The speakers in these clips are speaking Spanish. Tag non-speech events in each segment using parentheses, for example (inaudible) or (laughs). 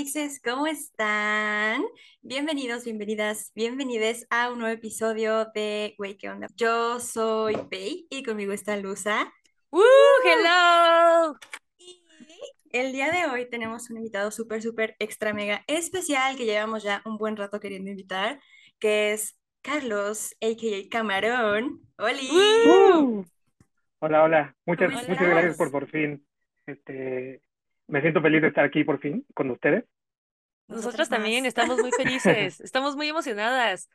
mixes, ¿cómo están? Bienvenidos, bienvenidas, bienvenides a un nuevo episodio de ¿qué onda? Yo soy Pei y conmigo está Luza. ¡Woo! ¡Hello! Y el día de hoy tenemos un invitado súper, súper extra mega especial que llevamos ya un buen rato queriendo invitar, que es Carlos, a.k.a. Camarón. ¡Holi! ¡Woo! Hola, hola. Muchas, ¿Cómo muchas gracias por por fin. Este, me siento feliz de estar aquí por fin con ustedes. Nosotros también estamos muy felices, (laughs) estamos muy emocionadas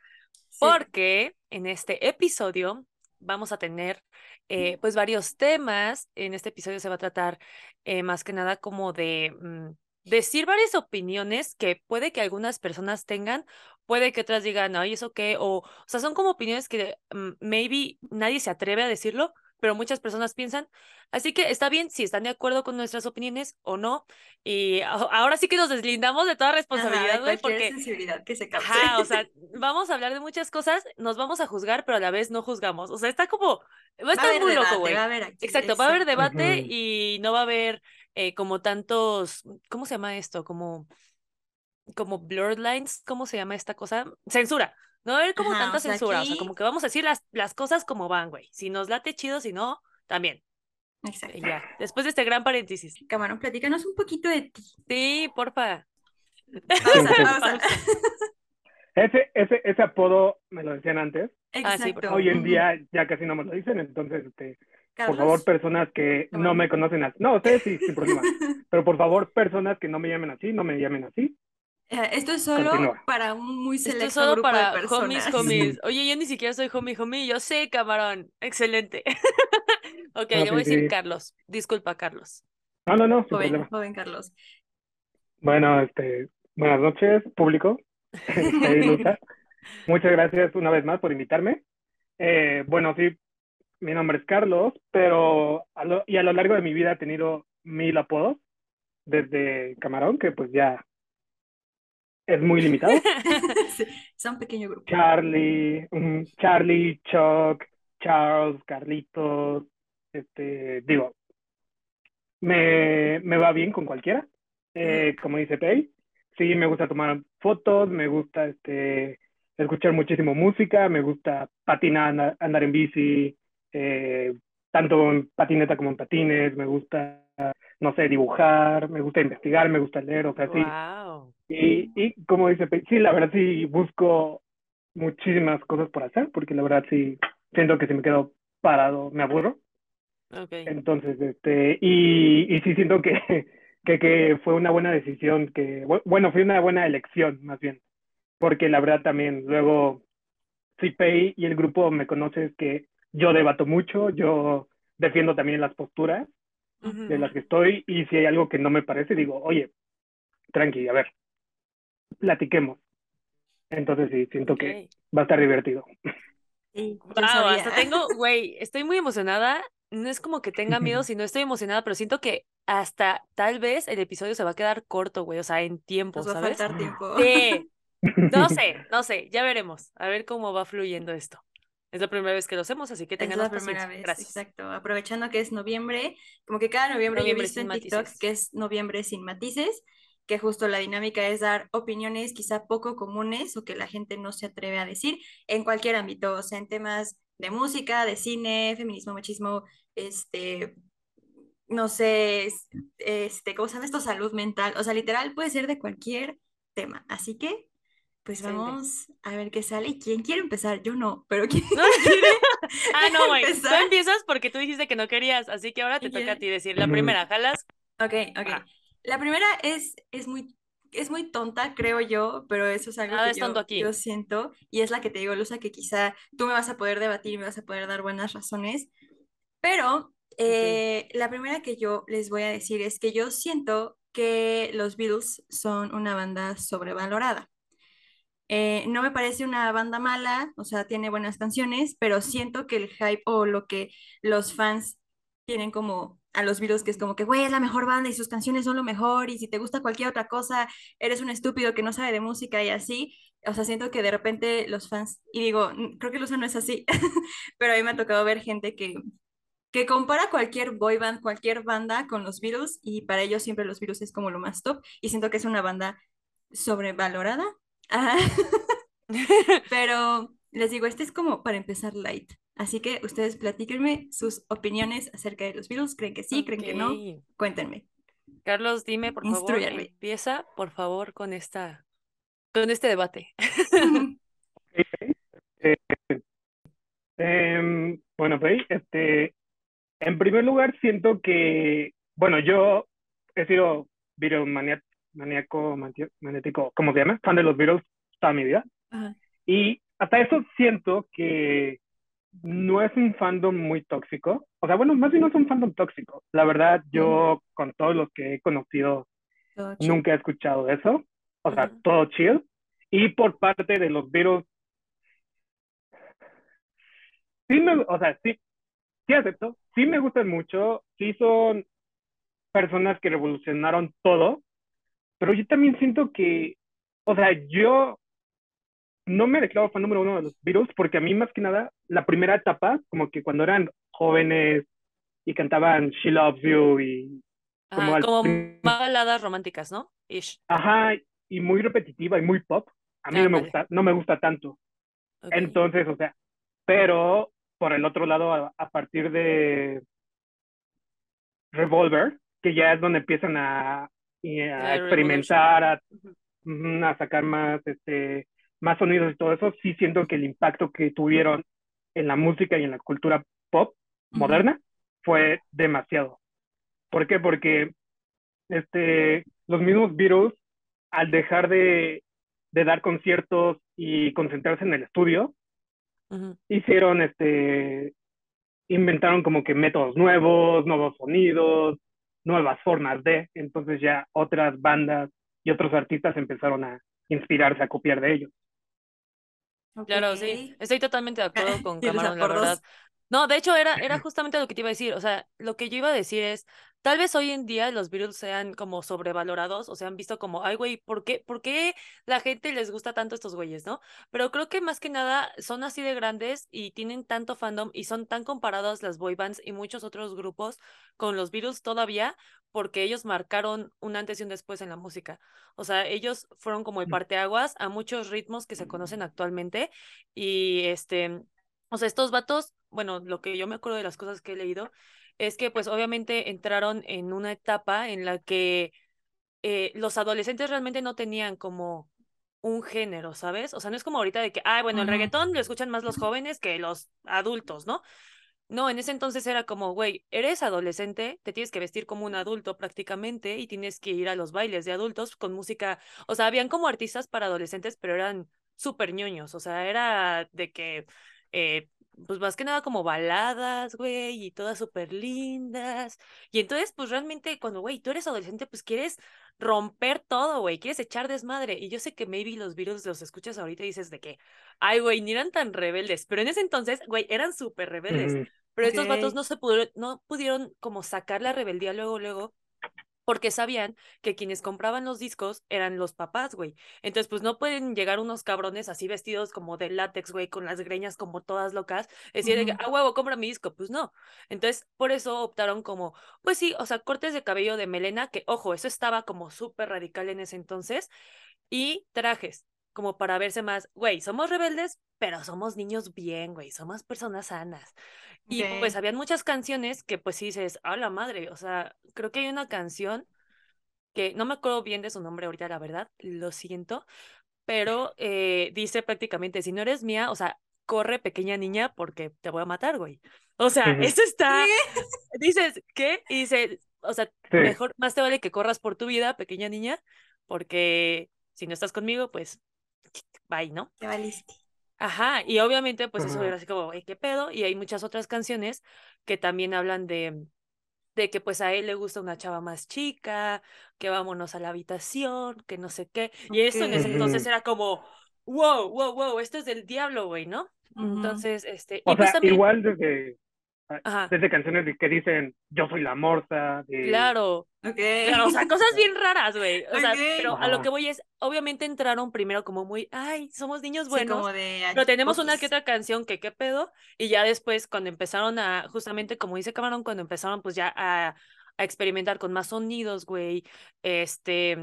Sí. porque en este episodio vamos a tener eh, pues varios temas. En este episodio se va a tratar eh, más que nada como de mm, decir varias opiniones que puede que algunas personas tengan, puede que otras digan, ay, ¿eso qué? O, o sea, son como opiniones que mm, maybe nadie se atreve a decirlo, pero muchas personas piensan. Así que está bien si están de acuerdo con nuestras opiniones o no. Y ahora sí que nos deslindamos de toda responsabilidad, güey, porque sensibilidad que se cause. Ajá, o sea, (laughs) vamos a hablar de muchas cosas, nos vamos a juzgar, pero a la vez no juzgamos. O sea, está como, va a Va a estar haber muy debate, loco, güey. va Exacto, va a haber debate y no va a haber eh, como tantos, ¿cómo se llama esto? Como, como blurred lines, ¿cómo se llama esta cosa? Censura. No va a haber como Ajá, o tanta sea, censura, o sea, como que vamos a decir las, las cosas como van, güey. Si nos late chido, si no, también. Exacto. Ya, después de este gran paréntesis. Camarón, platícanos un poquito de ti. Sí, porfa. (laughs) Pausa, pausa. (laughs) Ese, ese, ese apodo me lo decían antes. Ah, Exacto. Hoy en día ya casi no me lo dicen, entonces, este, por favor, personas que no me conocen así. No, ustedes sí, sin problema. (laughs) Pero por favor, personas que no me llamen así, no me llamen así. Eh, Esto es solo Continúa. para un muy Esto selecto es solo grupo para de personas. homies, homies. (laughs) Oye, yo ni siquiera soy homie, homie. Yo sé, camarón. Excelente. (laughs) ok, No, yo voy a decir sí. Carlos. Disculpa, Carlos. No, no, no, Joven, problema. joven Carlos. Bueno, este, buenas noches, público. (laughs) Este. Muchas gracias una vez más por invitarme. Eh, bueno, sí, mi nombre es Carlos, pero a lo, y a lo largo de mi vida he tenido mil apodos, desde Camarón, que pues ya es muy limitado. (laughs) Sí, son un pequeño grupo. Charlie, mm, Charlie, Chuck, Charles, Carlitos, este, digo, me, me va bien con cualquiera. Eh, como dice Pei, sí, me gusta tomar fotos, me gusta este, escuchar muchísimo música, me gusta patinar, andar, andar en bici, eh, tanto en patineta como en patines, me gusta, no sé, dibujar, me gusta investigar, me gusta leer, o sea, sí. Wow. Y, y como dice, sí, la verdad sí busco muchísimas cosas por hacer, porque la verdad sí siento que si me quedo parado me aburro. Entonces, este, y, y sí siento que, (laughs) que, que fue una buena decisión, que, bu- bueno, fue una buena elección más bien, porque la verdad también luego, Pei y el grupo me conoces que yo debato mucho, yo defiendo también las posturas De las que estoy y si hay algo que no me parece, digo, oye, tranqui, a ver, platiquemos. Entonces sí, siento que va a estar divertido. Sí, yo Wow, sabía. hasta tengo, güey, estoy muy emocionada. No es como que tenga miedo, (laughs) sino estoy emocionada, pero siento que hasta tal vez el episodio se va a quedar corto, güey, o sea, en tiempo, Nos va a ¿sabes? faltar tiempo. Sí, no sé, (laughs) no sé, ya veremos, a ver cómo va fluyendo esto. Es la primera vez que lo hacemos, así que tengan la primera paciencia. vez, Gracias. exacto. Aprovechando que es noviembre, como que cada noviembre, yo he Noviembre visto en TikTok matices. que es noviembre sin matices, que justo la dinámica es dar opiniones quizá poco comunes o que la gente no se atreve a decir en cualquier ámbito, o sea, en temas de música, de cine, feminismo, machismo, este, no sé, es- este, ¿cómo se llama esto? Salud mental, o sea, literal puede ser de cualquier tema. Así que, pues vamos a ver qué sale. ¿Y quién quiere empezar? Yo no, pero (laughs) ¿quién quiere (laughs) Ah, no, güey, tú empiezas porque tú dijiste que no querías, así que ahora te toca a ti decir la primera, jalas. Ok, ok. Ah. La primera es, es muy, es muy tonta, creo yo, pero eso es algo Nada que es tonto yo, aquí. yo siento y es la que te digo, Luza, que quizá tú me vas a poder debatir y me vas a poder dar buenas razones, pero eh, la primera que yo les voy a decir es que yo siento que los Beatles son una banda sobrevalorada. Eh, no me parece una banda mala, o sea, tiene buenas canciones, pero siento que el hype o lo que los fans tienen como a los Beatles, que es como que, güey, es la mejor banda y sus canciones son lo mejor, y si te gusta cualquier otra cosa, eres un estúpido que no sabe de música y así. O sea, siento que de repente los fans, y digo, "Mm, creo que Lusa no es así, (laughs) pero a mí me ha tocado ver gente que, que compara cualquier boy band, cualquier banda con los Beatles y para ellos siempre los Beatles es como lo más top y siento que es una banda sobrevalorada. Ajá. (laughs) Pero les digo, este es como para empezar light. Así que ustedes platíquenme sus opiniones acerca de los Beatles. ¿Creen que sí? ¿Creen que no? Cuéntenme. Carlos, dime, por favor, empieza, por favor, con esta, con este debate. (laughs) (laughs) Em, bueno, pues, este, en primer lugar, siento que, bueno, yo he sido Beatles maníaco, maniático, ¿cómo se llama? Fan de los Beatles toda mi vida. Ajá. Y hasta eso siento que no es un fandom muy tóxico. O sea, bueno, más bien no es un fandom tóxico. La verdad, yo con todos los que he conocido Todo nunca he escuchado eso. O sea, todo chill. Y por parte de los Beatles, sí me, o sea, sí, sí acepto, sí me gustan mucho, sí son personas que revolucionaron todo, pero yo también siento que, o sea, yo no me declaro fan número uno de los Beatles porque a mí más que nada, la primera etapa, como que cuando eran jóvenes y cantaban She Loves You y como al como baladas románticas, ¿no? Ish. Ajá, y muy repetitiva y muy pop, a mí no me Ándale. gusta, no me gusta tanto. Entonces, o sea, pero por el otro lado, a, a partir de Revolver, que ya es donde empiezan a, y a La experimentar, a, a sacar más, este, más sonidos y todo eso, sí siento que el impacto que tuvieron en la música y en la cultura pop moderna fue demasiado. ¿Por qué? Porque este, los mismos Beatles, al dejar de, de dar conciertos y concentrarse en el estudio, hicieron, este, inventaron como que métodos nuevos, nuevos sonidos, nuevas formas de, entonces ya otras bandas y otros artistas empezaron a inspirarse, a copiar de ellos. Claro, sí. Estoy totalmente de acuerdo con (laughs) Camarón, la verdad. No, de hecho era, era justamente lo que te iba a decir. O sea, lo que yo iba a decir es, tal vez hoy en día los Beatles sean como sobrevalorados o se han visto como, ay, güey, ¿por qué, ¿por qué la gente les gusta tanto estos güeyes, no? Pero creo que más que nada son así de grandes y tienen tanto fandom y son tan comparados las boy bands y muchos otros grupos con los Beatles todavía porque ellos marcaron un antes y un después en la música. O sea, ellos fueron como el parteaguas a muchos ritmos que se conocen actualmente y este, o sea, estos vatos, bueno, lo que yo me acuerdo de las cosas que he leído es que pues obviamente entraron en una etapa en la que eh, los adolescentes realmente no tenían como un género, ¿sabes? O sea, no es como ahorita de que, ah, bueno, el reggaetón lo escuchan más los jóvenes que los adultos, ¿no? No, en ese entonces era como, güey, eres adolescente, te tienes que vestir como un adulto prácticamente y tienes que ir a los bailes de adultos con música, o sea, habían como artistas para adolescentes, pero eran súper ñoños, o sea, era de que, eh, pues más que nada como baladas, güey, y todas súper lindas. Y entonces, pues realmente cuando, güey, tú eres adolescente, pues quieres romper todo, güey, quieres echar desmadre. Y yo sé que maybe los Beatles los escuchas ahorita y dices de que, ay, güey, ni eran tan rebeldes, pero en ese entonces, güey, eran súper rebeldes. Pero estos vatos no se pudieron, no pudieron como sacar la rebeldía luego, luego, porque sabían que quienes compraban los discos eran los papás, güey. Entonces, pues no pueden llegar unos cabrones así vestidos como de látex, güey, con las greñas como todas locas, decir, de que, Ujú. ah, huevo, compra mi disco. Pues no. Entonces, por eso optaron como, pues sí, o sea, cortes de cabello de melena, que ojo, eso estaba como súper radical en ese entonces, y trajes, como para verse más, güey, somos rebeldes, pero somos niños bien, güey, somos personas sanas. Y pues habían muchas canciones que pues sí dices, a la madre, o sea, creo que hay una canción que no me acuerdo bien de su nombre ahorita, la verdad, lo siento, pero eh, dice prácticamente, si no eres mía, o sea, corre pequeña niña porque te voy a matar, güey. O sea, Ujú. eso está, dices, ¿qué? Y dice, o sea, Sí. mejor, más te vale que corras por tu vida, pequeña niña, porque si no estás conmigo, pues, bye, ¿no? Ya valiste. Ajá, y obviamente pues eso era así como, ¿qué pedo? Y hay muchas otras canciones que también hablan de, de que pues a él le gusta una chava más chica, que vámonos a la habitación, que no sé qué. Y esto en ese entonces era como, wow, wow, wow, esto es del diablo, güey, ¿no? Entonces, este, O y pues sea, también, igual desde, Ah, desde canciones que dicen yo soy la morsa. Claro. Claro, o sea, cosas bien (laughs) raras, güey. O sea, pero a lo que voy es, obviamente entraron primero como muy, ay, somos niños buenos. como de, pero tenemos una que otra canción que qué pedo. Y ya después, cuando empezaron a, justamente como dice Camarón, cuando empezaron pues ya a, a experimentar con más sonidos, güey. Este,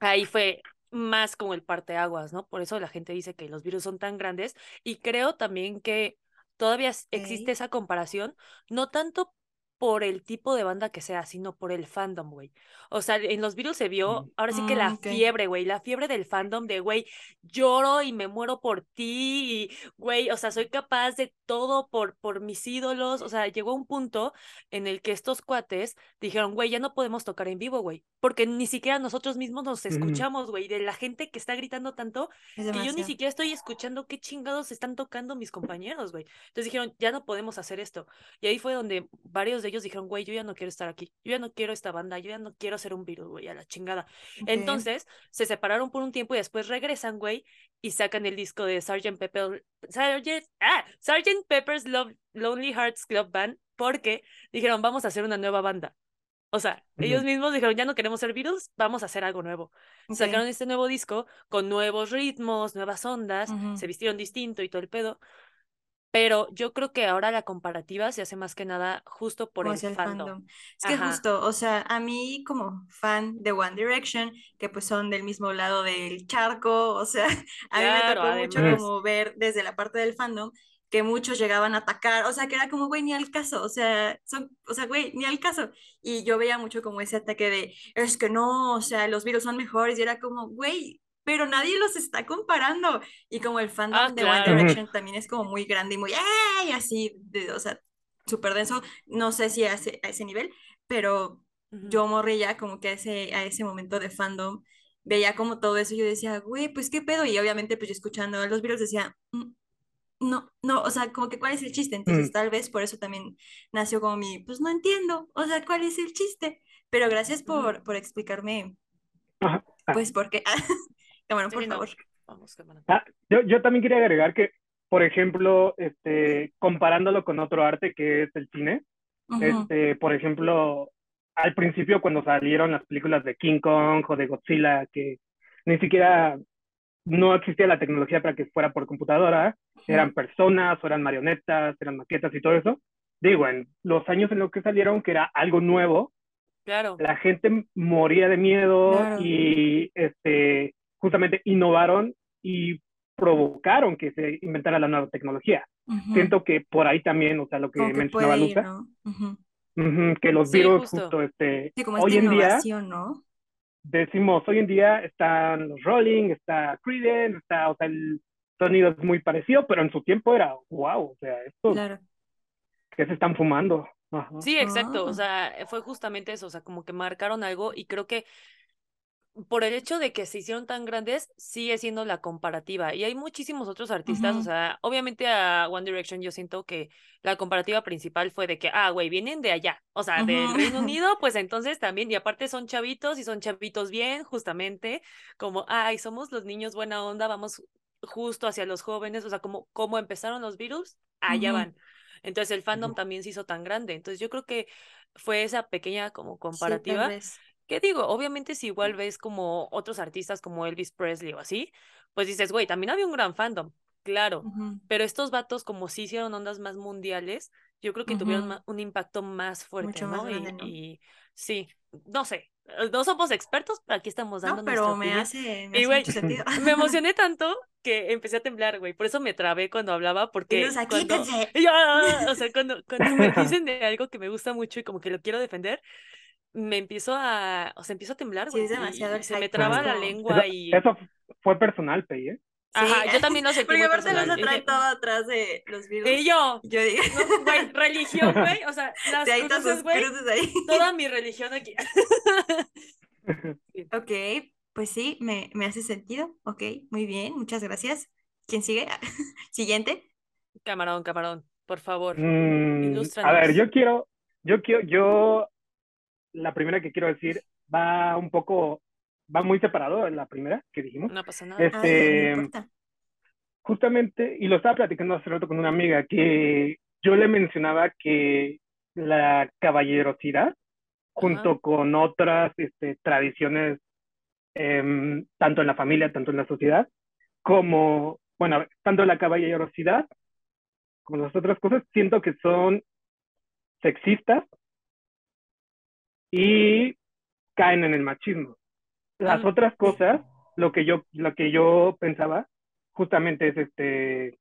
ahí fue más como el parteaguas, ¿no? Por eso la gente dice que los virus son tan grandes. Y creo también que todavía existe esa comparación, no tanto por el tipo de banda que sea, sino por el fandom, güey. O sea, en los Beatles se vio, mm. ahora sí que la mm, fiebre, güey, la fiebre del fandom de, güey, lloro y me muero por ti, y, güey, o sea, soy capaz de todo por, por mis ídolos. O sea, llegó un punto en el que estos cuates dijeron, güey, ya no podemos tocar en vivo, güey, porque ni siquiera nosotros mismos nos escuchamos, güey, de la gente que está gritando tanto, que yo ni siquiera estoy escuchando qué chingados están tocando mis compañeros, güey. Entonces dijeron, ya no podemos hacer esto. Y ahí fue donde varios ellos dijeron, güey, yo ya no quiero estar aquí, yo ya no quiero esta banda, yo ya no quiero ser un virus, güey, a la chingada. Entonces, se separaron por un tiempo y después regresan, güey, y sacan el disco de Sgt. Pepper, Sgt. Ah, Sgt. Pepper's Love, Lonely Hearts Club Band, porque dijeron, vamos a hacer una nueva banda. O sea, ellos mismos dijeron, ya no queremos ser Beatles, vamos a hacer algo nuevo. Sacaron este nuevo disco con nuevos ritmos, nuevas ondas, se vistieron distinto y todo el pedo. Pero yo creo que ahora la comparativa se hace más que nada justo por el, fandom. Es que justo, o sea, a mí como fan de One Direction, que pues son del mismo lado del charco, o sea, (laughs) a mí me tocó mucho como ver desde la parte del fandom que muchos llegaban a atacar, o sea, que era como, güey, ni al caso, o sea, son, o sea, güey, ni al caso. Y yo veía mucho como ese ataque de, es que no, o sea, los virus son mejores, y era como, güey, pero nadie los está comparando. Y como el fandom ah, de One Direction también es como muy grande y muy, ¡ay! Así, de, o sea, súper denso. No sé si a ese, a ese nivel, pero yo morría como que a ese, a ese momento de fandom veía como todo eso y yo decía, güey, pues qué pedo. Y obviamente, pues yo escuchando a los virus decía, mm, no, no, o sea, como que cuál es el chiste. Entonces, mm. tal vez por eso también nació como mi, pues no entiendo, o sea, cuál es el chiste. Pero gracias por, por explicarme, pues, (laughs) por. Ah, yo, yo también quería agregar que, por ejemplo, este, comparándolo con otro arte que es el cine, este, por ejemplo, al principio cuando salieron las películas de King Kong o de Godzilla, que ni siquiera no existía la tecnología para que fuera por computadora, eran personas, o eran marionetas, eran maquetas y todo eso. Digo, en los años en los que salieron, que era algo nuevo, claro. la gente moría de miedo y este, justamente innovaron y provocaron que se inventara la nueva tecnología. Siento que por ahí también, o sea, lo que mencionaba Luca, que los virus justo, este, hoy en día, ¿no? decimos, hoy en día están los Rolling, está Creedence, está, o sea, el sonido es muy parecido, pero en su tiempo era, wow, o sea, esto, claro. que se están fumando. Sí, exacto, o ah. sea, fue justamente eso, o sea, como que marcaron algo y creo que por el hecho de que se hicieron tan grandes, sigue siendo la comparativa. Y hay muchísimos otros artistas, o sea, obviamente a One Direction yo siento que la comparativa principal fue de que, ah, güey, vienen de allá, o sea, del Reino (laughs) Unido, pues entonces también, y aparte son chavitos y son chavitos bien, justamente, como, ay, somos los niños buena onda, vamos justo hacia los jóvenes, o sea, como, como empezaron los Beatles, allá van. Entonces el fandom también se hizo tan grande. Entonces yo creo que fue esa pequeña como comparativa. ¿Qué digo? Obviamente si igual ves como otros artistas como Elvis Presley o así, pues dices, güey, también había un gran fandom, claro, pero estos vatos como sí hicieron ondas más mundiales, yo creo que tuvieron un impacto más fuerte, ¿no? y, sí, no sé, no somos expertos, pero aquí estamos dando No, pero me hace, me, mucho sentido. (laughs) me emocioné tanto que empecé a temblar, güey. Por eso me trabé cuando hablaba, (laughs) porque cuando, (laughs) o sea, cuando, cuando me dicen de algo que me gusta mucho y como que lo quiero defender, me empiezo a, o sea, empiezo a temblar, güey. Sí, es demasiado Se me traba la lengua y... Eso fue personal, Pei, ¿eh? Ajá, yo también lo sentí Porque aparte los trae todo atrás de los virus. Y yo, yo digo, güey, religión, güey, o sea, (laughs) las cruces, güey, toda mi religión aquí. (laughs) ok, pues sí, me, me hace sentido, ok, muy bien, muchas gracias. ¿Quién sigue? (laughs) Siguiente. Camarón, camarón, por favor, mm, A ver, yo quiero, yo quiero, yo la primera que quiero decir va un poco, va muy separado en la primera que dijimos. No pasa nada. Este, justamente, y lo estaba platicando hace rato con una amiga, que yo le mencionaba que la caballerosidad, junto con otras este, tradiciones, em, tanto en la familia, tanto en la sociedad, como, bueno, tanto la caballerosidad como las otras cosas, siento que son sexistas y caen en el machismo. Las Mm. otras cosas, lo que yo, lo que yo pensaba, justamente es este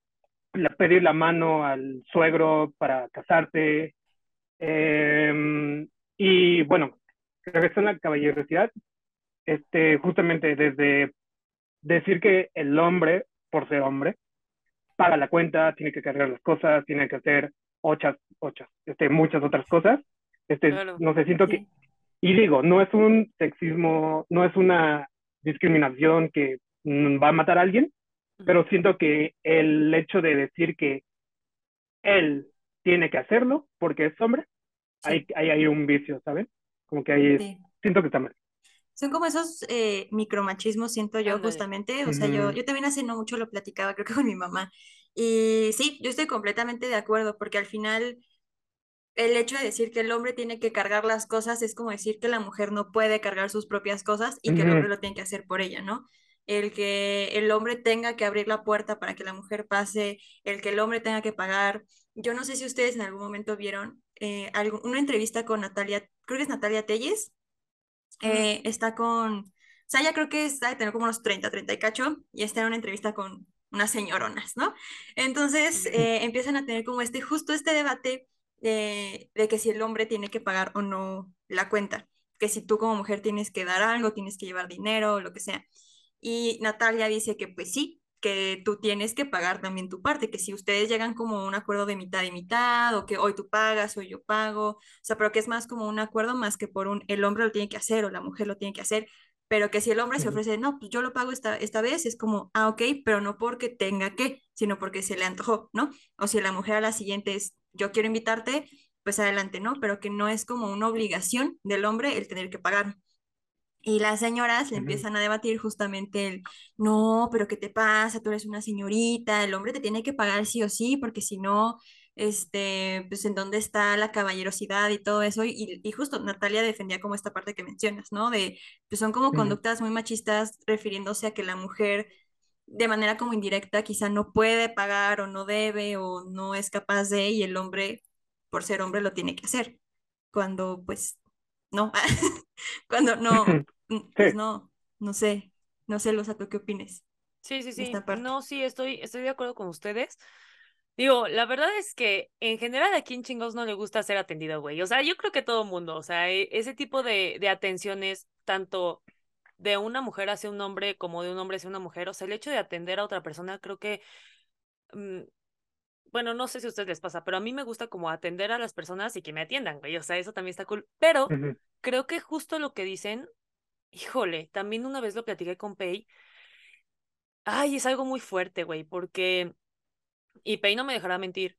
la- pedir la mano al suegro para casarte. em, y bueno, regresando a la caballerosidad, este, justamente desde decir que el hombre, por ser hombre, paga la cuenta, tiene que cargar las cosas, tiene que hacer ochas, ochas, este, muchas otras cosas. Este, Claro. no sé, siento que, y digo, no es un sexismo, no es una discriminación que va a matar a alguien, pero siento que el hecho de decir que él tiene que hacerlo porque es hombre, Sí. ahí hay, hay un vicio, ¿saben? Como que ahí Sí. siento que está mal. Son como esos eh, micromachismos, siento yo, justamente. O sea, yo, yo también hace no mucho lo platicaba, creo que con mi mamá. Y sí, yo estoy completamente de acuerdo, porque al final el hecho de decir que el hombre tiene que cargar las cosas es como decir que la mujer no puede cargar sus propias cosas y que el hombre lo tiene que hacer por ella, ¿no? El que el hombre tenga que abrir la puerta para que la mujer pase, el que el hombre tenga que pagar. Yo no sé si ustedes en algún momento vieron eh, algo- una entrevista con Natalia, creo que es Natalia Telles, eh, está con, o sea, ya creo que está de tener como unos 30, 30 y cacho, y está en una entrevista con unas señoronas, ¿no? Entonces eh, empiezan a tener como este, justo este debate de, de que si el hombre tiene que pagar o no la cuenta, que si tú como mujer tienes que dar algo, tienes que llevar dinero, lo que sea. Y Natalia dice que pues sí, que tú tienes que pagar también tu parte, que si ustedes llegan como a un acuerdo de mitad y mitad, o que hoy tú pagas, hoy yo pago, o sea, pero que es más como un acuerdo más que por un el hombre lo tiene que hacer o la mujer lo tiene que hacer, pero que si el hombre se ofrece, no, pues yo lo pago esta, esta vez, es como, ah, ok, pero no porque tenga que, sino porque se le antojó, ¿no? O si la mujer a la siguiente es, yo quiero invitarte, pues adelante, ¿no? Pero que no es como una obligación del hombre el tener que pagar. Y las señoras le empiezan a debatir justamente el, no, pero ¿qué te pasa? Tú eres una señorita, el hombre te tiene que pagar sí o sí, porque si no, este, pues en dónde está la caballerosidad y todo eso. Y, y justo Natalia defendía como esta parte que mencionas, ¿no? De, pues son como conductas muy machistas refiriéndose a que la mujer de manera como indirecta quizá no puede pagar o no debe o no es capaz de, y el hombre, por ser hombre, lo tiene que hacer. Cuando pues no, (laughs) cuando no, (laughs) mm, pues no, no sé, no sé, Losa, ¿tú qué opines Sí, sí, sí. No, sí, estoy, estoy de acuerdo con ustedes. Digo, la verdad es que en general a quién chingos no le gusta ser atendido, güey. O sea, yo creo que todo mundo, o sea, e- ese tipo de, de atenciones, tanto de una mujer hacia un hombre como de un hombre hacia una mujer, o sea, el hecho de atender a otra persona, creo que, mm, bueno, no sé si a ustedes les pasa, pero a mí me gusta como atender a las personas y que me atiendan, güey. O sea, eso también está cool. Pero creo que justo lo que dicen, híjole, también una vez lo platiqué con Pei. Ay, es algo muy fuerte, güey, porque, y Pei no me dejará mentir,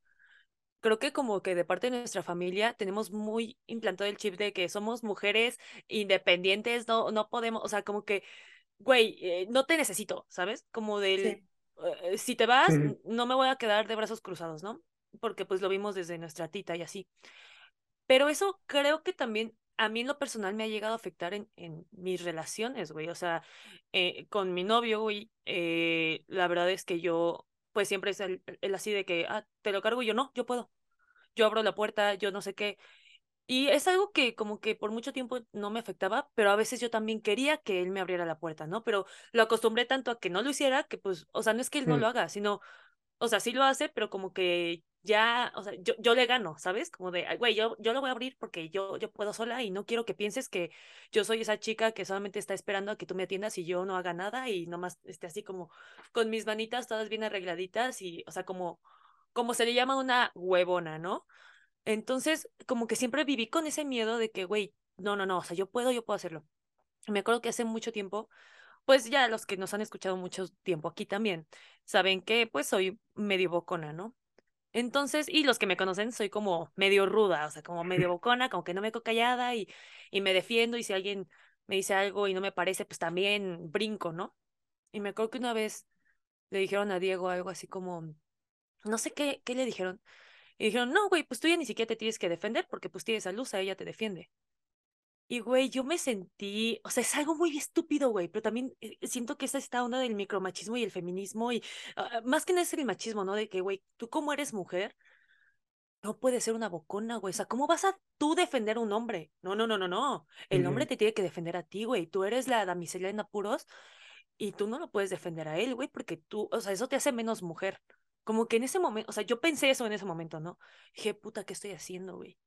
creo que como que de parte de nuestra familia tenemos muy implantado el chip de que somos mujeres independientes, no, no podemos, o sea, como que, güey, eh, no te necesito, ¿sabes? Como del, Sí, eh, si te vas, no me voy a quedar de brazos cruzados, ¿no? Porque pues lo vimos desde nuestra tita y así. Pero eso creo que también a mí en lo personal me ha llegado a afectar en, en mis relaciones, güey. O sea, eh, con mi novio, güey, eh, la verdad es que yo, pues siempre es el, el así de que, ah, te lo cargo y yo no, yo puedo. Yo abro la puerta, yo no sé qué. Y es algo que como que por mucho tiempo no me afectaba, pero a veces yo también quería que él me abriera la puerta, ¿no? Pero lo acostumbré tanto a que no lo hiciera que pues, o sea, no es que él no Mm. lo haga, sino o sea, sí lo hace, pero como que ya, o sea, yo, yo le gano, ¿sabes? Como de, "Ay, güey, yo, yo lo voy a abrir porque yo, yo puedo sola y no quiero que pienses que yo soy esa chica que solamente está esperando a que tú me atiendas y yo no haga nada y nomás esté así como con mis manitas todas bien arregladitas y, o sea, como, como se le llama una huevona, ¿no? Entonces, como que siempre viví con ese miedo de que, güey, no, no, no, o sea, yo puedo, yo puedo hacerlo. Me acuerdo que hace mucho tiempo pues ya los que nos han escuchado mucho tiempo aquí también saben que pues soy medio bocona, ¿no? Entonces, y los que me conocen soy como medio ruda, o sea, como medio (laughs) bocona, como que no me quedo callada y, y me defiendo y si alguien me dice algo y no me parece, pues también brinco, ¿no? Y me acuerdo que una vez le dijeron a Diego algo así como, no sé qué, qué le dijeron, Y dijeron, no, güey, pues tú ya ni siquiera te tienes que defender porque pues tienes a Luz, a ella te defiende. Y, güey, yo me sentí, o sea, es algo muy estúpido, güey, pero también eh, siento que esa esta onda del micromachismo y el feminismo y ah, más que nada es el machismo, ¿no? De que, güey, tú como eres mujer, no puedes ser una bocona, güey. O sea, ¿cómo vas a tú defender a un hombre? No, no, no, no, no. El hombre te tiene que defender a ti, güey. Tú eres la damisela en apuros y tú no lo puedes defender a él, güey, porque tú, o sea, eso te hace menos mujer. Como que en ese momento, o sea, yo pensé eso en ese momento, ¿no? Dije, puta, ¿qué estoy haciendo, güey?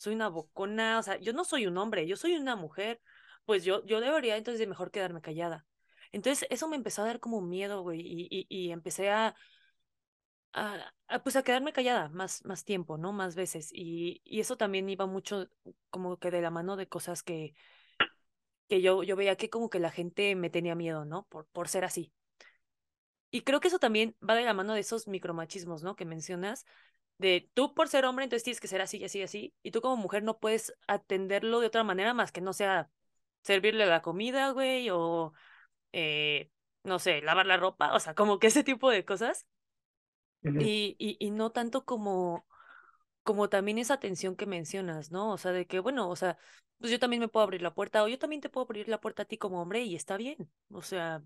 Soy una bocona, o sea, yo no soy un hombre, yo soy una mujer. Pues yo, yo debería entonces de mejor quedarme callada. Entonces eso me empezó a dar como miedo, güey, y, y, y empecé a, a, pues a quedarme callada más, más tiempo, ¿no? Más veces. Y, y eso también iba mucho como que de la mano de cosas que, que yo, yo veía que como que la gente me tenía miedo, ¿no? Por, por ser así. Y creo que eso también va de la mano de esos micromachismos, ¿no? Que mencionas, de tú por ser hombre, entonces tienes que ser así, y así, así, y tú como mujer no puedes atenderlo de otra manera más que no sea servirle la comida, güey, o, eh, no sé, lavar la ropa, o sea, como que ese tipo de cosas. y, y, y no tanto como, como también esa atención que mencionas, ¿no? O sea, de que, bueno, o sea, pues yo también me puedo abrir la puerta, o yo también te puedo abrir la puerta a ti como hombre y está bien. O sea,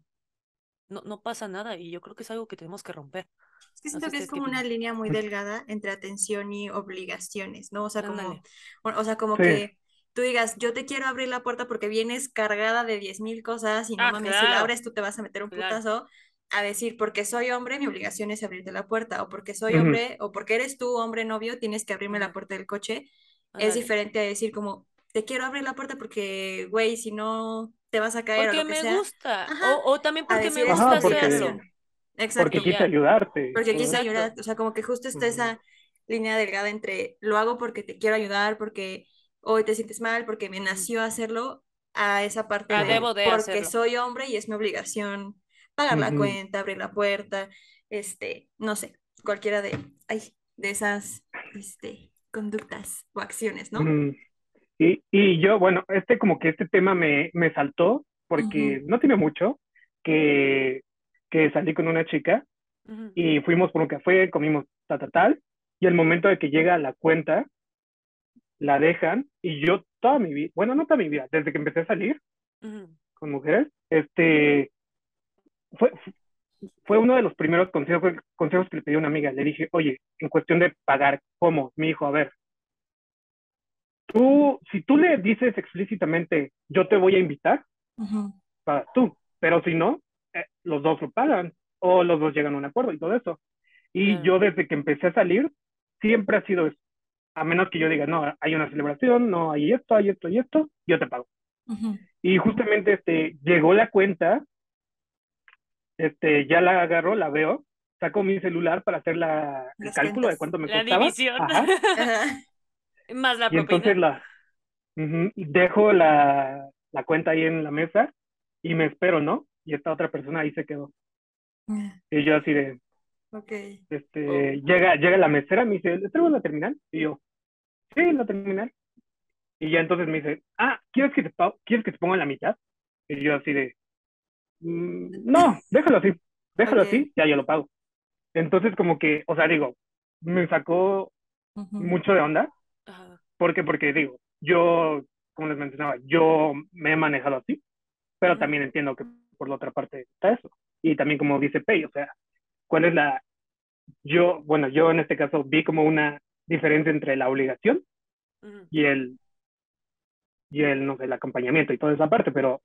no, no pasa nada y yo creo que es algo que tenemos que romper. Es que siento que es como una línea muy delgada entre atención y obligaciones, ¿no? O sea, como, o sea, como que tú digas, yo te quiero abrir la puerta porque vienes cargada de diez mil cosas y no ah, mames, si la abres tú te vas a meter un putazo a decir, porque soy hombre, mi obligación es abrirte la puerta, o porque soy hombre, o porque eres tú hombre novio, tienes que abrirme la puerta del coche. Es diferente a decir como, te quiero abrir la puerta porque, güey, si no te vas a caer porque o lo que me gusta o, también porque me gusta hacerlo exacto. Porque quise ayudarte porque quise ayudarte o sea como que justo está esa línea delgada entre lo hago porque te quiero ayudar porque hoy te sientes mal porque me nació hacerlo a esa parte ah, de, porque soy hombre y es mi obligación pagar la cuenta abrir la puerta este no sé cualquiera de ay, de esas este conductas o acciones no y, y yo, bueno, este como que este tema me, me saltó porque no tiene mucho que, que salí con una chica y fuimos por un café, comimos tal, tal, tal, y el momento de que llega la cuenta, la dejan y yo toda mi vida, bueno, no toda mi vida, desde que empecé a salir con mujeres, este, fue, fue uno de los primeros consejos, consejos que le pedí a una amiga. Le dije, oye, en cuestión de pagar, ¿cómo? Mi hijo, a ver, tú, si tú le dices explícitamente, yo te voy a invitar, para tú, pero si no, eh, los dos lo pagan o los dos llegan a un acuerdo y todo eso. Y yo desde que empecé a salir, siempre ha sido eso. A menos que yo diga, no, hay una celebración, no, hay esto, hay esto y esto, yo te pago. Y justamente este, llegó la cuenta, este, ya la agarro, la veo, saco mi celular para hacer la, el cálculo de cuánto me la costaba. División. (laughs) Más la y entonces la dejo la, la, cuenta ahí en la mesa y me espero, ¿no? Y esta otra persona ahí se quedó. Ah. Y yo así de... Ok. Este, llega, llega la mesera, me dice, ¿le traigo la terminal? Y yo, sí, la terminal. Y ya entonces me dice, ah, ¿quieres que te, ¿quieres que te ponga la mitad? Y yo así de, mm, no, (laughs) déjalo así, déjalo así, ya yo lo pago. Entonces como que, o sea, digo, me sacó mucho de onda ¿Por qué? Porque digo, yo, como les mencionaba, yo me he manejado así, pero también entiendo que por la otra parte está eso. Y también como dice Pei, o sea, ¿cuál es la... Yo, bueno, yo en este caso vi como una diferencia entre la obligación y el, y el, no sé, el acompañamiento y toda esa parte, pero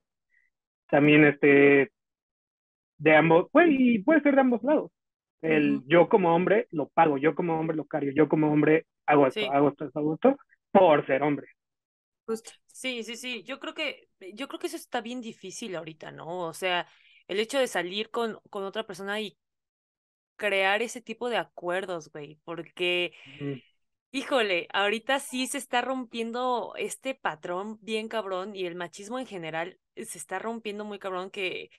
también este, de ambos, puede, y puede ser de ambos lados. El yo como hombre lo pago, yo como hombre lo cargo, yo como hombre hago esto, hago esto, hago esto, por ser hombre. Sí, sí, sí. Yo creo que, yo creo que eso está bien difícil ahorita, ¿no? O sea, el hecho de salir con, con otra persona y crear ese tipo de acuerdos, güey, porque, híjole, ahorita sí se está rompiendo este patrón bien cabrón y el machismo en general se está rompiendo muy cabrón que,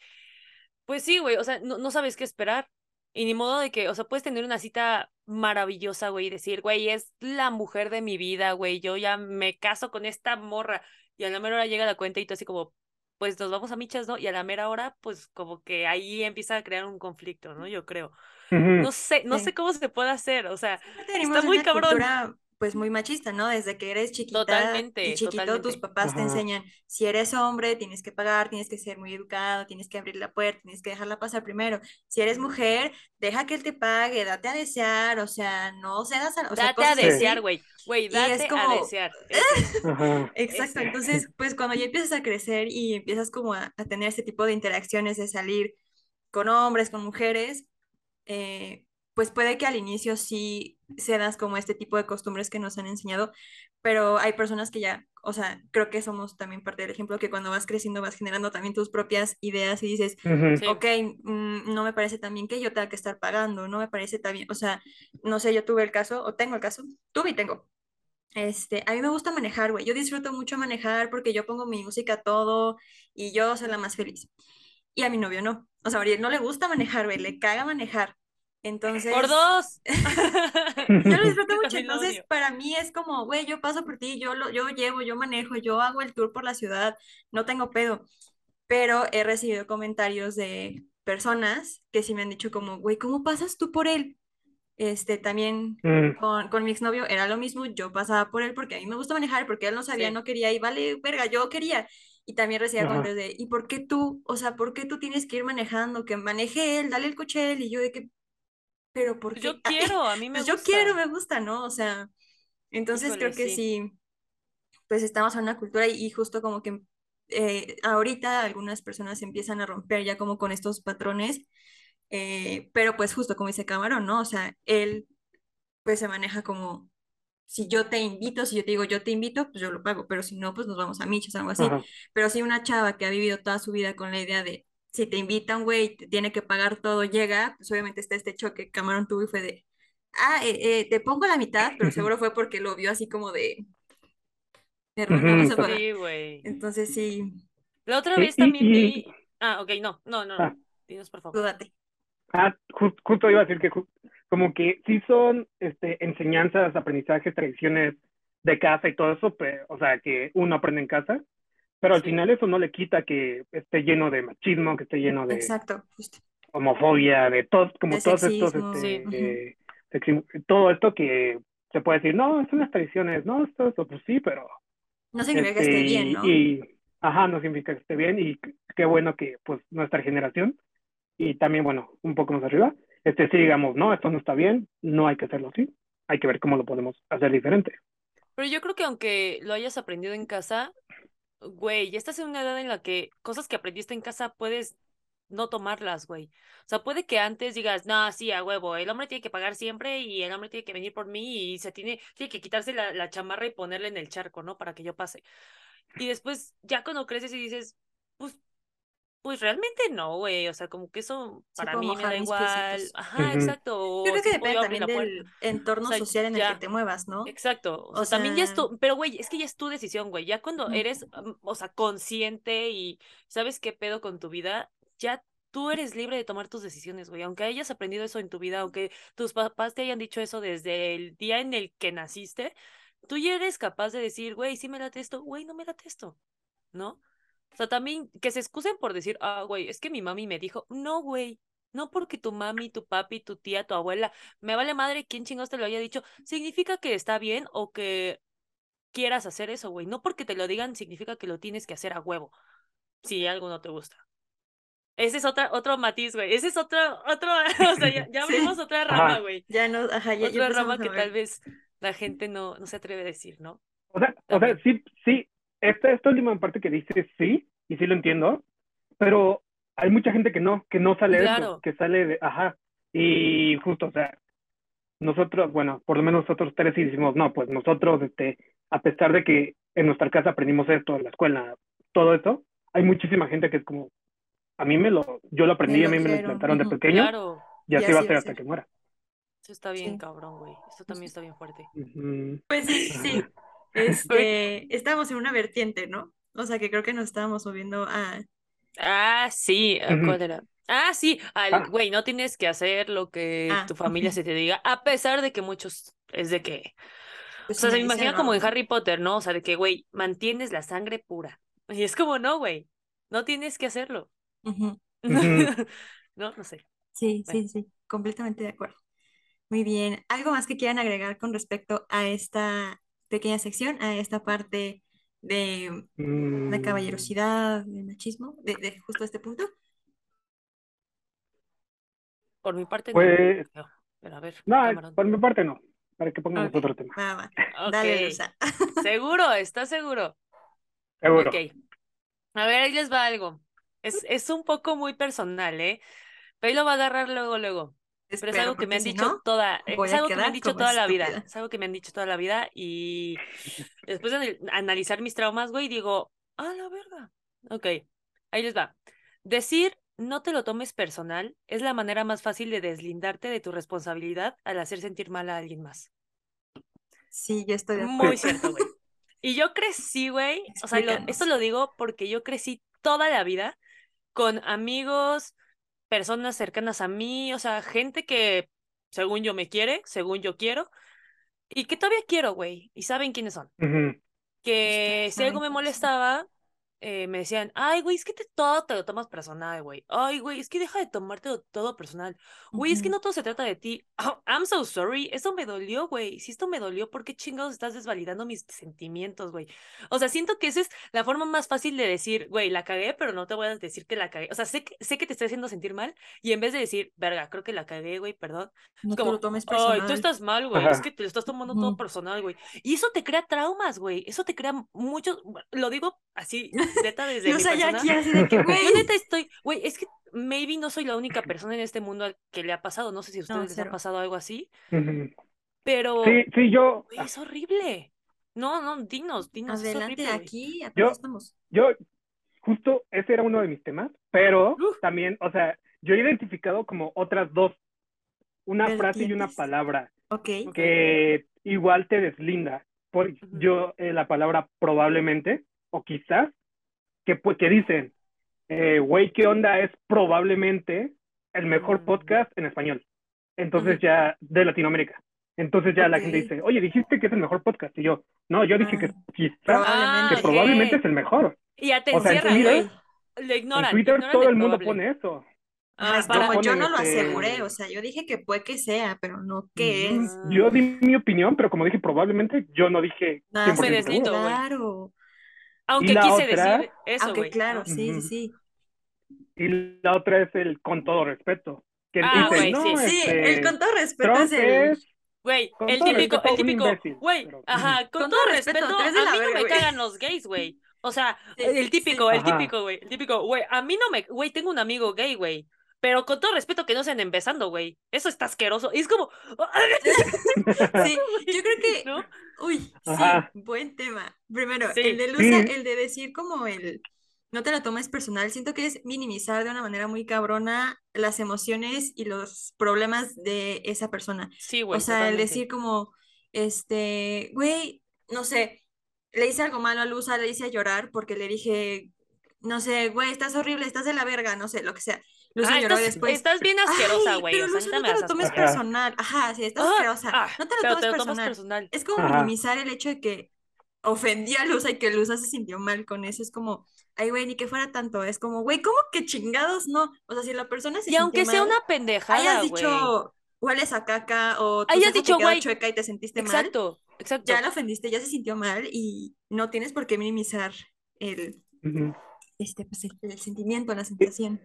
pues sí, güey, o sea, no, no sabes qué esperar. Y ni modo de que, o sea, puedes tener una cita maravillosa, güey, y decir, güey, es la mujer de mi vida, güey, yo ya me caso con esta morra. Y a la mera hora llega la cuenta y tú así como, pues nos vamos a michas, ¿no? Y a la mera hora, pues como que ahí empieza a crear un conflicto, ¿no? Yo creo. no sé, no Sí. sé cómo se puede hacer, o sea, está muy cabrón. cultura pues muy machista, ¿no? Desde que eres chiquita Totalmente, y chiquito tus papás te enseñan, si eres hombre tienes que pagar, tienes que ser muy educado, tienes que abrir la puerta, tienes que dejarla pasar primero. Si eres mujer, deja que él te pague, date a desear, o sea, no cedas a, o sea, Date a desear, güey. Güey, es date a desear. (laughs) Exacto, Ese. entonces, pues cuando ya empiezas a crecer y empiezas como a, a tener este tipo de interacciones de salir con hombres, con mujeres, eh, pues puede que al inicio sí cedas como este tipo de costumbres que nos han enseñado, pero hay personas que ya, o sea, creo que somos también parte del ejemplo que cuando vas creciendo vas generando también tus propias ideas y dices. Sí. ok, mm, no me parece tan bien que yo tenga que estar pagando, no me parece tan bien, o sea, no sé, yo tuve el caso, o tengo el caso, tuve y tengo. Este, a mí me gusta manejar, güey, yo disfruto mucho manejar porque yo pongo mi música a todo y yo soy la más feliz. Y a mi novio no, o sea, a no le gusta manejar, güey, le caga manejar. Entonces, Por dos. (laughs) yo lo disfruto mucho, entonces para mí es como, güey, yo paso por ti, yo lo, yo llevo, yo manejo, yo hago el tour por la ciudad, no tengo pedo, pero he recibido comentarios de personas que sí me han dicho como, güey, ¿cómo pasas tú por él? Este, también Mm. con, con mi exnovio era lo mismo, yo pasaba por él porque a mí me gusta manejar, porque él no sabía, Sí. no quería y vale, verga, yo quería. Y también recibía comentarios de, ¿y por qué tú? O sea, ¿por qué tú tienes que ir manejando? Que maneje él, dale el coche a él. Y yo de que, pero ¿por qué? yo (laughs) quiero, a mí me Pues yo gusta. quiero, me gusta, ¿no? O sea, entonces creo que sí. sí, pues estamos en una cultura y, y justo como que eh, ahorita algunas personas empiezan a romper ya como con estos patrones, eh, pero pues justo como dice Camarón, ¿no? O sea, él pues se maneja como, si yo te invito, si yo te digo yo te invito, pues yo lo pago, pero si no, pues nos vamos a michas, algo así. Ajá. Pero si una chava que ha vivido toda su vida con la idea de, si te invita un güey, te tiene que pagar todo, llega, pues obviamente está este choque que Camarón tuvo y fue de, ah, eh, eh, te pongo la mitad, pero seguro fue porque lo vio así como de, a pagar. Sí, güey. Entonces sí, La otra vez también vi. Ah, ok, no, no, no, Ah. no. Dinos, por favor. dúdate. Ah, ju- justo iba a decir que como que sí son este, enseñanzas, aprendizajes, tradiciones de casa y todo eso, pero, o sea, que uno aprende en casa, pero al Sí. final eso no le quita que esté lleno de machismo, que esté lleno de Exacto, justo. homofobia, de todos, como De todos estos, este, Sí. eh, sexismo, todo esto que se puede decir, no, son las tradiciones, no, esto, esto, pues sí, pero No significa que este, esté bien, ¿no? y, ajá, no significa que esté bien y qué bueno que pues nuestra generación y también, bueno, un poco más arriba, este, sí digamos, no, esto no está bien, no hay que hacerlo así, hay que ver cómo lo podemos hacer diferente. Pero yo creo que aunque lo hayas aprendido en casa, güey, ya estás en una edad en la que cosas que aprendiste en casa puedes no tomarlas, güey. O sea, puede que antes digas, no, sí, a huevo, el hombre tiene que pagar siempre y el hombre tiene que venir por mí y se tiene, tiene que quitarse la, la chamarra y ponerla en el charco, ¿no? Para que yo pase. Y después, ya cuando creces y dices, pues, pues realmente no, güey. O sea, como que eso Sí para mí me da igual. Ajá, exacto. Yo creo que si depende también del entorno O sea, social en el que te muevas, ¿no? Exacto, o, O sea, también ya es tu, pero güey, es que ya es tu decisión, güey, ya cuando eres, mm, o sea, consciente y sabes qué pedo con tu vida, ya tú eres libre de tomar tus decisiones, güey, aunque hayas aprendido eso en tu vida, aunque tus papás te hayan dicho eso desde el día en el que naciste, tú ya eres capaz de decir, güey, sí me late esto, güey, no me late esto, ¿no? O sea, también que se excusen por decir, ah, güey, es que mi mami me dijo, no, güey, no porque tu mami, tu papi, tu tía, tu abuela, me vale madre quién chingados te lo haya dicho, significa que está bien o que quieras hacer eso, güey. No porque te lo digan significa que lo tienes que hacer a huevo, si algo no te gusta. Ese es otra, otro matiz, güey. Ese es otro, otro, (laughs) o sea, ya, ya (laughs) Sí. abrimos otra rama, Ajá. güey. Ya no, ajá, ya, ya Otra rama empezamos a que tal vez la gente no, no se atreve a decir, ¿no? O sea, o sea, sí, sí, esta, esta última parte que dices sí, y sí lo entiendo, pero hay mucha gente que no, que no sale de Claro. eso, que sale de, ajá, y justo, o sea, nosotros, bueno, por lo menos nosotros tres sí decimos, no, pues nosotros, este, a pesar de que en nuestra casa aprendimos esto, en la escuela, todo eso, hay muchísima gente que es como, a mí me lo, yo lo aprendí, Me a lo mí me lo implantaron de pequeño, Claro, y así Y va a así ser hasta que muera. eso está bien Sí. cabrón, güey. Eso también está bien fuerte. Ujú. Pues sí, sí. (laughs) Este, estamos en una vertiente, ¿no? O sea, que creo que nos estábamos moviendo a... Ah, sí, ah, Ujú. ¿cuál era? Ah, sí, al, Ah. güey, no tienes que hacer lo que Ah, tu familia se te diga, a pesar de que muchos es de que Pues O sea, si se me imagina como en. Harry Potter, ¿no? O sea, de que, güey, mantienes la sangre pura. Y es como, no, güey, no tienes que hacerlo. (laughs) No, no sé. Sí, Bueno. sí, sí, completamente de acuerdo. Muy bien. ¿Algo más que quieran agregar con respecto a esta pequeña sección, a esta parte de la Mm, caballerosidad, del machismo, de, de justo este punto? Por mi parte, no. Pues, creo. Pero a ver, no, camarón. por mi parte no, para que pongamos otro tema. va, va. Ok. Dale, Lusa. (laughs) ¿Seguro? ¿Estás seguro? Seguro. Ok. A ver, ahí les va algo. Es, es un poco muy personal, ¿eh? Pero ahí lo va a agarrar luego, luego. Pero es Espero, algo que me han si dicho no, toda, es algo que me han dicho toda la vida. Es algo que me han dicho toda la vida y (laughs) después de anal- analizar mis traumas, güey, digo, ah, la verga. Ok, ahí les va. Decir no te lo tomes personal es la manera más fácil de deslindarte de tu responsabilidad al hacer sentir mal a alguien más. Sí, yo estoy de Muy acuerdo. cierto, güey. Y yo crecí, güey, o sea, lo- esto lo digo porque yo crecí toda la vida con amigos, personas cercanas a mí, o sea, gente que según yo me quiere, según yo quiero, y que todavía quiero, güey, y saben quiénes son. Que si algo me molestaba, eh, me decían, ay, güey, es que te, todo te lo tomas personal, güey. Ay, güey, es que deja de tomártelo todo personal. Güey, es que no todo se trata de ti. Oh, I'm so sorry. Eso me dolió, güey. Si esto me dolió, ¿por qué chingados estás desvalidando mis sentimientos, güey? O sea, siento que esa es la forma más fácil de decir, güey, la cagué, pero no te voy a decir que la cagué. O sea, sé que, sé que te estoy haciendo sentir mal y en vez de decir, verga, creo que la cagué, güey, perdón. No Es te como, lo tomes ay, tú personal. estás mal, güey. Es que te lo estás tomando todo personal, güey. Y eso te crea traumas, güey. Eso te crea muchos. Lo digo así, neta, desde mi ya aquí así de que, Yo güey. neta estoy, güey, es que maybe no soy la única persona en este mundo al que le ha pasado. No sé si a No, ustedes les ha pasado algo así, pero, Sí, sí, yo, güey, es horrible. No, no, dinos, dinos, es Adelante, horrible, güey. aquí yo, estamos. yo, justo ese era uno de mis temas, pero Uf. también, o sea, yo he identificado como otras dos, una frase y una palabra Ok. Que igual te deslinda. Por, yo, eh, la palabra probablemente, o quizás, que, pues, que dicen, eh, güey, ¿qué onda? Es probablemente el mejor Mm. podcast en español. Entonces ya, de Latinoamérica. Entonces ya la gente dice, oye, dijiste que es el mejor podcast. Y yo, no, yo dije que Ah, quizás, Ah, que probablemente. es el mejor. Y ya te O sea, en encierran, Twitter, en ignoran todo el mundo probable. pone eso. Ah, para. yo no lo este- aseguré, o sea, yo dije que puede que sea, pero no que es. Yo di mi opinión, pero como dije probablemente, yo no dije Ah, 100% Me sí, seguro. deslindo, güey. claro. Aunque quise otra- decir eso, Aunque güey. claro, sí, sí, sí. Y la otra es el con todo respeto. Que Ah, no, sí. Sí, este, el con todo respeto Trump es el... es Güey, el típico, respeto, el típico, güey, pero- ajá, con, Con todo todo respeto, a mí no me güey. cagan los gays, güey. O sea, el típico, el típico, güey, el típico, güey, a mí no me, güey, tengo un amigo gay, güey. Pero con todo respeto que no sean empezando, güey. Eso está asqueroso. Y es como, (laughs) Sí, yo creo que... ¿no? Uy, sí, buen tema. Primero, Sí. el de Lusa, el de decir como el... No te lo tomes personal, siento que es minimizar de una manera muy cabrona las emociones y los problemas de esa persona. Sí, O güey, sea, el decir como, este, güey, no sé, le hice algo malo a Lusa, le hice llorar porque le dije, no sé, güey, estás horrible, estás de la verga, no sé, lo que sea. Lusa Ah, lloró estás, después, estás bien asquerosa, güey. pero O sea, no te lo tomes personal. Ajá, sí, estás Ah, asquerosa. ah, No te lo pero tomes te lo tomas personal. personal. Es como Ajá. minimizar el hecho de que ofendí a Lusa y que Lusa se sintió mal con eso. Es como, ay, güey, ni que fuera tanto. Es como, güey, ¿cómo que chingados no? O sea, si la persona se Y aunque sea mal, una pendejada, hayas dicho, hueles a caca o tu Hayas dicho, güey, chueca y te sentiste mal, Exacto, exacto. ya la ofendiste, ya se sintió mal y no tienes por qué minimizar el, este, pues, el, el sentimiento, la sensación.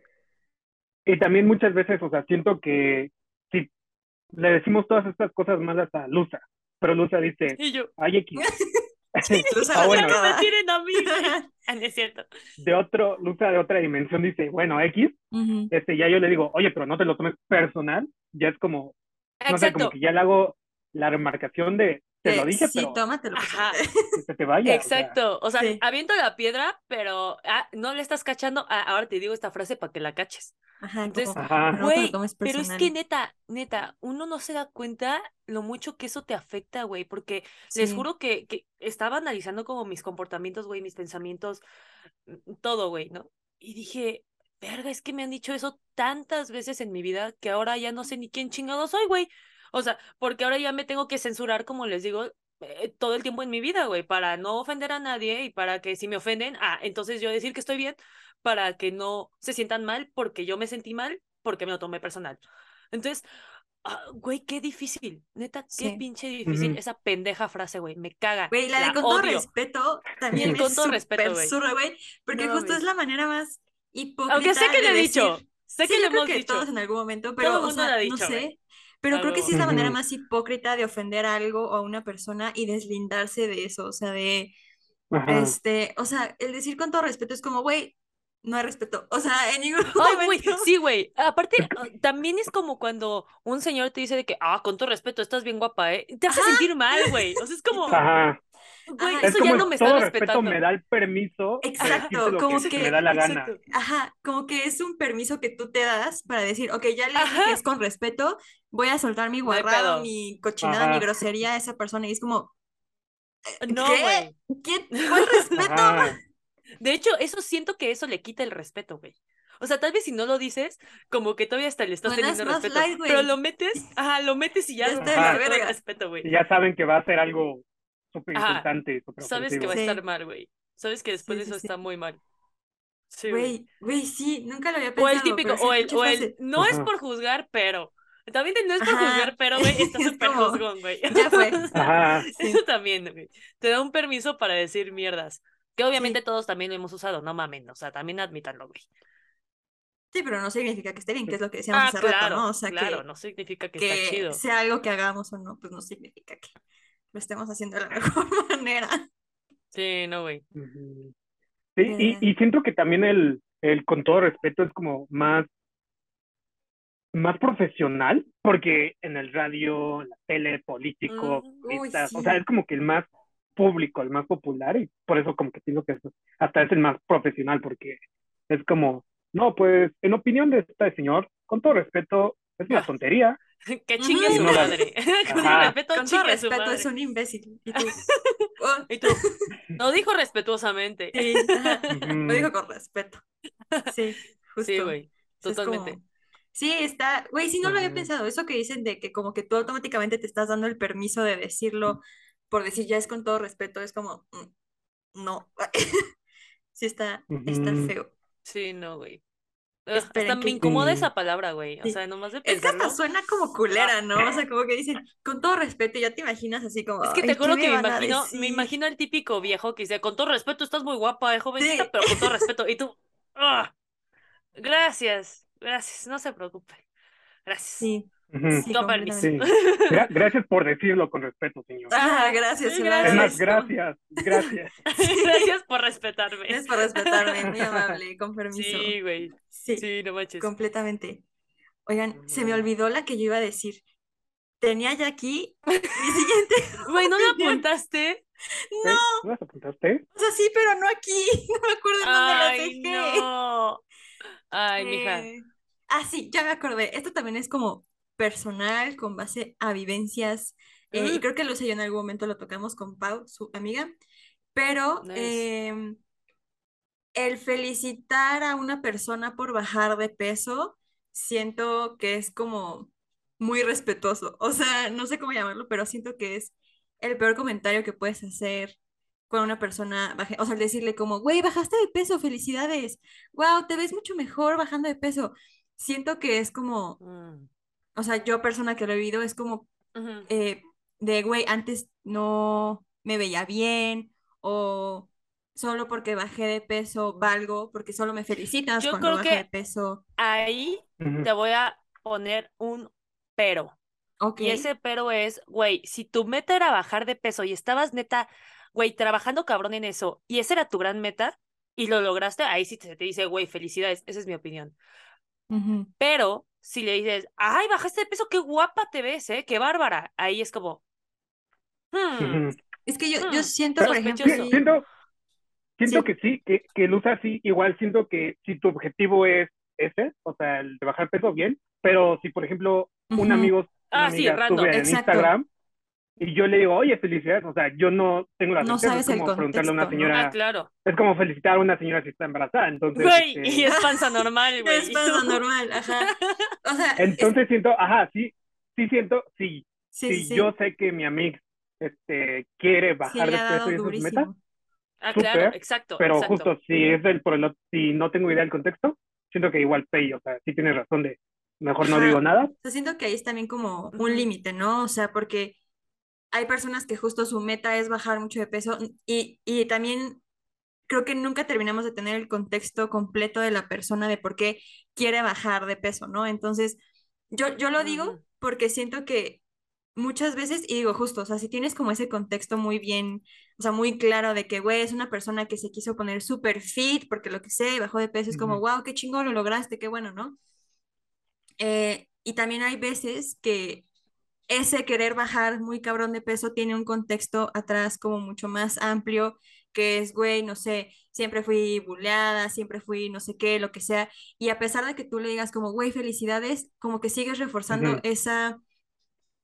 Y también muchas veces, o sea, siento que si le decimos todas estas cosas malas a Lusa, pero Lusa dice, Y yo, ay, X. (laughs) Lusa Ah, bueno, me tienen a mí. (laughs) Ah, es cierto. de otro, Lusa de otra dimensión dice, bueno, X, este, ya yo le digo, oye, pero no te lo tomes personal, ya es como, no sé, como que ya le hago la remarcación de, te lo Eh, dije, sí, pero tómatelo. Ajá. (laughs) que se te vaya. o sea, Exacto. O sea, Sí. aviento la piedra, pero ah, no le estás cachando. Ah, ahora te digo esta frase para que la caches. Ajá, Entonces, Ajá. no Güey, tomes pero es que neta, neta, uno no se da cuenta lo mucho que eso te afecta, güey, porque les juro que, que estaba analizando como mis comportamientos, güey, mis pensamientos, mm, todo, güey, ¿no? Y dije, verga, es que me han dicho eso tantas veces en mi vida que ahora ya no sé ni quién chingado soy, güey. O sea, porque ahora ya me tengo que censurar, como les digo, eh, todo el tiempo en mi vida, güey, para no ofender a nadie y para que si me ofenden, ah, entonces yo decir que estoy bien, para que no se sientan mal porque yo me sentí mal, porque me lo tomé personal. Entonces, ah, güey, qué difícil. Neta, qué Sí. pinche difícil esa pendeja frase, güey. Me caga. Güey, la de con todo respeto también con todo respeto, güey. porque No justo es la manera más hipócrita Aunque sé que lo he dicho. decir- Sé Sí, que lo creo hemos que dicho. todos en algún momento, pero, o sea, no dicho, sé. Pero creo que sí es la manera más hipócrita de ofender a algo o a una persona y deslindarse de eso, o sea, de, Ajá. este, o sea, el decir con todo respeto es como, güey, no hay respeto, o sea, en ningún (laughs) güey, momento. sí, güey. Aparte, ah, también es como cuando un señor te dice de que, ah, con todo respeto, estás bien guapa, ¿eh? Te hace sentir mal, (laughs) güey. O sea, es como, Ajá. Güey, Ajá, Es eso ya como no me todo está respetando. me da el permiso Exacto, como que que- me da la gana. Ajá, como que es un permiso que tú te das para decir, ok, ya le dije que es con respeto, voy a soltar mi No guarrado, mi cochinada, mi grosería a esa persona y es como, No, ¿Qué? güey. ¿quién? ¿Cuál (laughs) respeto? Ajá. (laughs) De hecho, eso siento que eso le quita el respeto, güey. O sea, tal vez si no lo dices, como que todavía hasta le estás teniendo respeto. light, pero lo metes, ajá, lo metes y ya, Ya está el respeto, güey. Y ya saben que va a ser algo súper súper Sabes que va a estar mal, güey. Sabes que después Sí, de eso sí. está muy mal. Sí, güey. Güey, sí, nunca lo había O pensado. el típico, o el, o el, no es por juzgar, pero. También el no es por Ajá. juzgar, pero, güey, (laughs) está Es súper como, juzgón, güey. ya fue. O (laughs) sea, Ajá. Sí. Eso también, güey. Te da un permiso para decir mierdas. Que obviamente Sí. todos también lo hemos usado, no mamen. O sea, también admítanlo, güey. Sí, pero no significa que esté bien, que es lo que decíamos Ah, hace claro, rato, ¿no? O sea, claro, que, no significa que, que está chido. sea algo que hagamos o no, pues no significa que lo estemos haciendo de la (laughs) mejor manera. Sí, no, güey. Sí, y, ¿Verdad? y siento que también el, el con todo respeto es como más, más profesional, porque en el radio, en la tele, político, Mm, uy, o sea, es como que el más público, el más popular, y por eso como que pienso que es- hasta es el más profesional, porque es como, no, pues, en opinión de este señor, con todo respeto, es una (laughs) tontería. Que chingue su madre. (laughs) Con respeto, Con todo su respeto, madre. es un imbécil. Y tú, (laughs) oh, Y tú, lo dijo respetuosamente. sí, Lo dijo con respeto. Sí, justo. Sí, güey, es totalmente. como- Sí, está, güey, sí, no lo había pensado. Eso que dicen de que como que tú automáticamente te estás dando el permiso de decirlo por decir ya es con todo respeto, es como, mm, no. (laughs) Sí, está, está feo. Sí, no, güey. Esperen hasta me incomoda Sí. esa palabra, güey. O sea, nomás de Es que pensarlo. hasta suena como culera, ¿no? O sea, como que dicen, con todo respeto, ya te imaginas así como, Es que te "Ay, ¿qué juro que me imagino, me decir?". imagino al típico viejo que dice, con todo respeto, estás muy guapa, eh, jovencita, Sí. pero con todo respeto. Y tú, "Ah, gracias, gracias, no se preocupe. Gracias. Sí, Sí. Sí. (laughs) Gra- gracias por decirlo con respeto, señor. Ah, gracias, Sí, gracias. Es más, agradezco. gracias, gracias. (laughs) Gracias por respetarme. Gracias por respetarme, muy amable, (laughs) con permiso. Sí, güey. Sí, Sí, no manches. completamente. Oigan, se me olvidó la que yo iba a decir. Tenía ya aquí mi siguiente. Güey, ¿no opinión. apuntaste? ¿Eh? ¿No las apuntaste? O sea, sí, pero no aquí. No me acuerdo en dónde las Ay, dejé. no. Ay, mija. Eh, Ah, sí, ya me acordé. Esto también es como personal, con base a vivencias. eh, y Mm. creo que lo sé yo en algún momento lo tocamos con Pau, su amiga. Pero Nice. em, el felicitar a una persona por bajar de peso, siento que es como muy respetuoso. O sea, no sé cómo llamarlo, pero siento que es el peor comentario que puedes hacer cuando una persona baje, o sea, el decirle como, güey, bajaste de peso, felicidades, wow, te ves mucho mejor bajando de peso. Siento que es como, Mm. O sea, yo persona que lo he vivido es como eh, de, güey, antes no me veía bien o solo porque bajé de peso valgo, porque solo me felicitas Yo cuando creo que- de peso. Ahí te voy a poner un pero. Ok. Y ese pero es, güey, si tu meta era bajar de peso y estabas neta, güey, trabajando cabrón en eso, y esa era tu gran meta, y lo lograste, ahí sí te, te dice, güey, felicidades, esa es mi opinión. Ujú. Pero si le dices, ay, bajaste de peso, qué guapa te ves, ¿eh? Qué bárbara. Ahí es como, hmm. Es que yo, yo Hmm, siento, por ejemplo, sí- Siento, siento Sí. que sí, que, que lo usa así, igual siento que si tu objetivo es ese, o sea, el de bajar peso, bien, pero si por ejemplo un amigo, una Ah, sí, amiga random. sube en Exacto. Instagram y yo le digo, oye, felicidades, o sea, yo no tengo la No certeza, es sabes el como preguntarle a una ¿no? ah, señora, claro. es como felicitar a una señora si está embarazada, entonces, Güey, este, y es panza normal, (laughs) güey. es pasa normal, ajá. O sea, es- entonces siento, ajá, sí, sí siento, sí, sí, si sí, sí, yo sé que mi amigo este, quiere bajar de peso y esa es su meta, durísimo. Ah, claro, súper, exacto, pero exacto. justo si es el por el otro- si no tengo idea del contexto, siento que igual pay, o sea, sí tienes razón de mejor no Ajá. digo nada. O sea, siento que ahí es también como un límite, ¿no? O sea, porque hay personas que justo su meta es bajar mucho de peso y, y también creo que nunca terminamos de tener el contexto completo de la persona de por qué quiere bajar de peso, ¿no? Entonces, yo, yo lo digo porque siento que muchas veces, y digo justo, o sea, si tienes como ese contexto muy bien, o sea, muy claro de que, güey, es una persona que se quiso poner súper fit porque lo que sé, bajó de peso, es como, wow, qué chingón, lo lograste, qué bueno, ¿no? Eh, y también hay veces que ese querer bajar muy cabrón de peso tiene un contexto atrás como mucho más amplio, que es, güey, no sé, siempre fui buleada, siempre fui no sé qué, lo que sea, y a pesar de que tú le digas como, güey, felicidades, como que sigues reforzando esa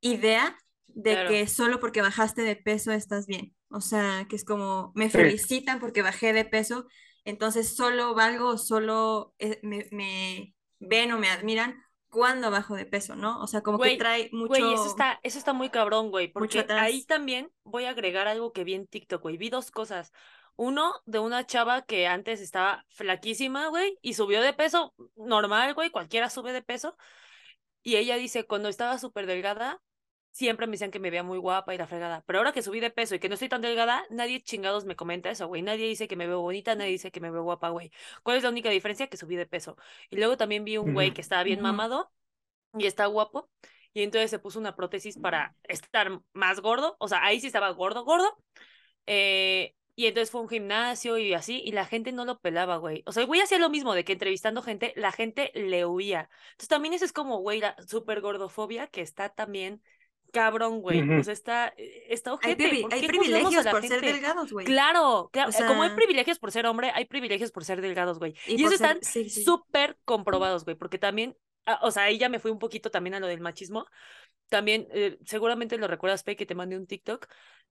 idea de Claro. que solo porque bajaste de peso estás bien. O sea, que es como, me Sí. felicitan porque bajé de peso, entonces solo valgo, solo eh, me, me ven o me admiran cuando bajo de peso, ¿no? O sea, como que Güey, trae Güey, eso mucho, está, eso está muy cabrón, güey, mucho porque ahí también voy a agregar algo que vi en TikTok, güey. Vi dos cosas. Uno, de una chava que antes estaba flaquísima, güey, y subió de peso normal, güey, cualquiera sube de peso. Y ella dice, cuando estaba súper delgada, siempre me decían que me veía muy guapa y la fregada. Pero ahora que subí de peso y que no estoy tan delgada, nadie chingados me comenta eso, güey. Nadie dice que me veo bonita, nadie dice que me veo guapa, güey. ¿Cuál es la única diferencia? Que subí de peso. Y luego también vi un güey que estaba bien mamado y está guapo. Y entonces se puso una prótesis para estar más gordo. O sea, ahí sí estaba gordo, gordo. Eh, y entonces fue un gimnasio y así, y la gente no lo pelaba, güey. O sea, el güey hacía lo mismo de que entrevistando gente, la gente le huía. Entonces también eso es como, güey, la super gordofobia que está también cabrón, güey. O Ujú. sea, está, eh, está Hay, ojete. privi- ¿Por hay a privilegios por ser delgados, güey. Claro, claro. O eh, Como hay sea- privilegios por ser hombre, hay privilegios por ser delgados, güey. Y Y, eso ser- están sí, sí. súper comprobados, güey, porque también, ah, o sea, ahí ya me fui un poquito también a lo del machismo. También, eh, seguramente lo recuerdas, Pe, que te mandé un TikTok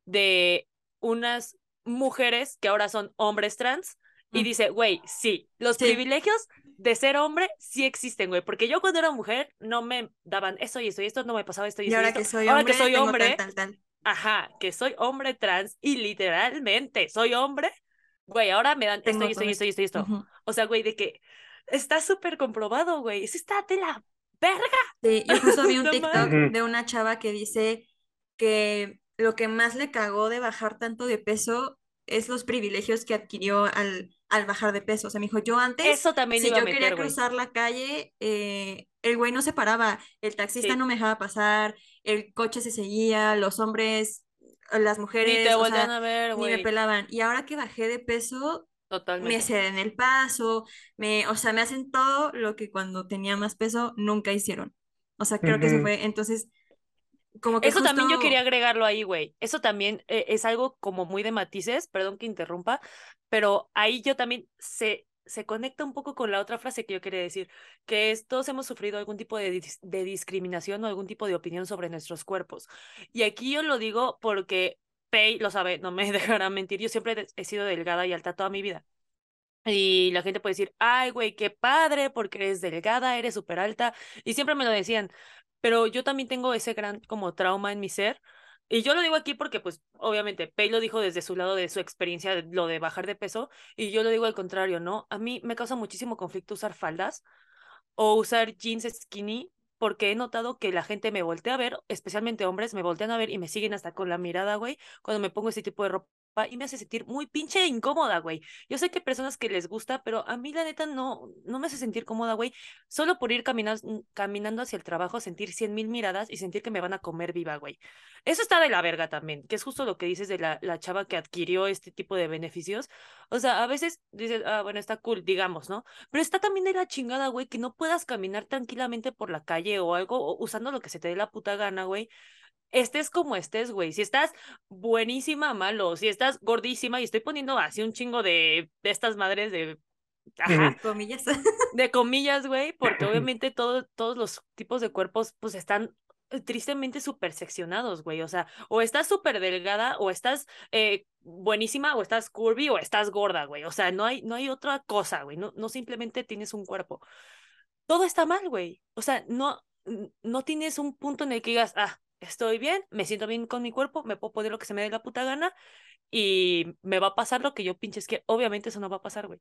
de unas mujeres que ahora son hombres trans. Y dice, güey, sí, los Sí. privilegios de ser hombre sí existen, güey. Porque yo cuando era mujer no me daban esto y esto y esto, no me pasaba esto y Y esto. y ahora esto. que soy ahora hombre, que soy tengo hombre, tal, tal, tal. ajá, que soy hombre trans y literalmente soy hombre, güey, ahora me dan esto y esto y esto y esto y esto. O sea, güey, de que está súper comprobado, güey. Eso está de la verga. Sí, yo justo vi (laughs) un No TikTok de una chava que dice que lo que más le cagó de bajar tanto de peso es los privilegios que adquirió al, al bajar de peso. O sea, me dijo, yo antes, Eso también si iba a yo meter, quería cruzar la calle, eh, el güey no se paraba, el taxista Sí. no me dejaba pasar, el coche se seguía, los hombres, las Ni mujeres, te o voltean sea, a ver, ni me pelaban. Y ahora que bajé de peso, me Totalmente. ceden el paso, me, o sea, me hacen todo lo que cuando tenía más peso nunca hicieron. O sea, creo que eso Ujú. fue, entonces, como que Eso también yo quería agregarlo ahí, güey. Eso también eh, es algo como muy de matices, perdón que interrumpa, pero ahí yo también se, se conecta un poco con la otra frase que yo quería decir, que es todos hemos sufrido algún tipo de, de discriminación o algún tipo de opinión sobre nuestros cuerpos. Y aquí yo lo digo porque Pei lo sabe, no me (laughs) dejará mentir, yo siempre he sido delgada y alta toda mi vida. Y la gente puede decir, ay, güey, qué padre, porque eres delgada, eres súper alta. Y siempre me lo decían, pero yo también tengo ese gran como trauma en mi ser. Y yo lo digo aquí porque, pues, obviamente, Pei lo dijo desde su lado de su experiencia, de lo de bajar de peso, y yo lo digo al contrario, ¿no? A mí me causa muchísimo conflicto usar faldas o usar jeans skinny porque he notado que la gente me voltea a ver, especialmente hombres, me voltean a ver y me siguen hasta con la mirada, güey, cuando me pongo ese tipo de ropa y me hace sentir muy pinche incómoda, güey. Yo sé que hay personas que les gusta, pero a mí la neta no, no me hace sentir cómoda, güey. Solo por ir caminando, caminando hacia el trabajo, sentir cien mil miradas y sentir que me van a comer viva, güey. Eso está de la verga también, que es justo lo que dices de la, la chava que adquirió este tipo de beneficios. O sea, a veces dices, ah, bueno, está cool, digamos, ¿no? Pero está también de la chingada, güey, que no puedas caminar tranquilamente por la calle o algo, o usando lo que se te dé la puta gana, güey. Estés como estés, güey. Si estás buenísima, malo. Si estás gordísima, y estoy poniendo así un chingo de, de estas madres de. Ajá, comillas. de comillas, güey, porque (laughs) obviamente todo, todos los tipos de cuerpos, pues están eh, tristemente súper seccionados, güey. O sea, o estás súper delgada, o estás eh, buenísima, o estás curvy, o estás gorda, güey. O sea, no hay, no hay otra cosa, güey. No, no simplemente tienes un cuerpo. Todo está mal, güey. O sea, no, no tienes un punto en el que digas, ah, estoy bien, me siento bien con mi cuerpo, me puedo poner lo que se me dé la puta gana y me va a pasar lo que yo pinches que obviamente eso no va a pasar, güey.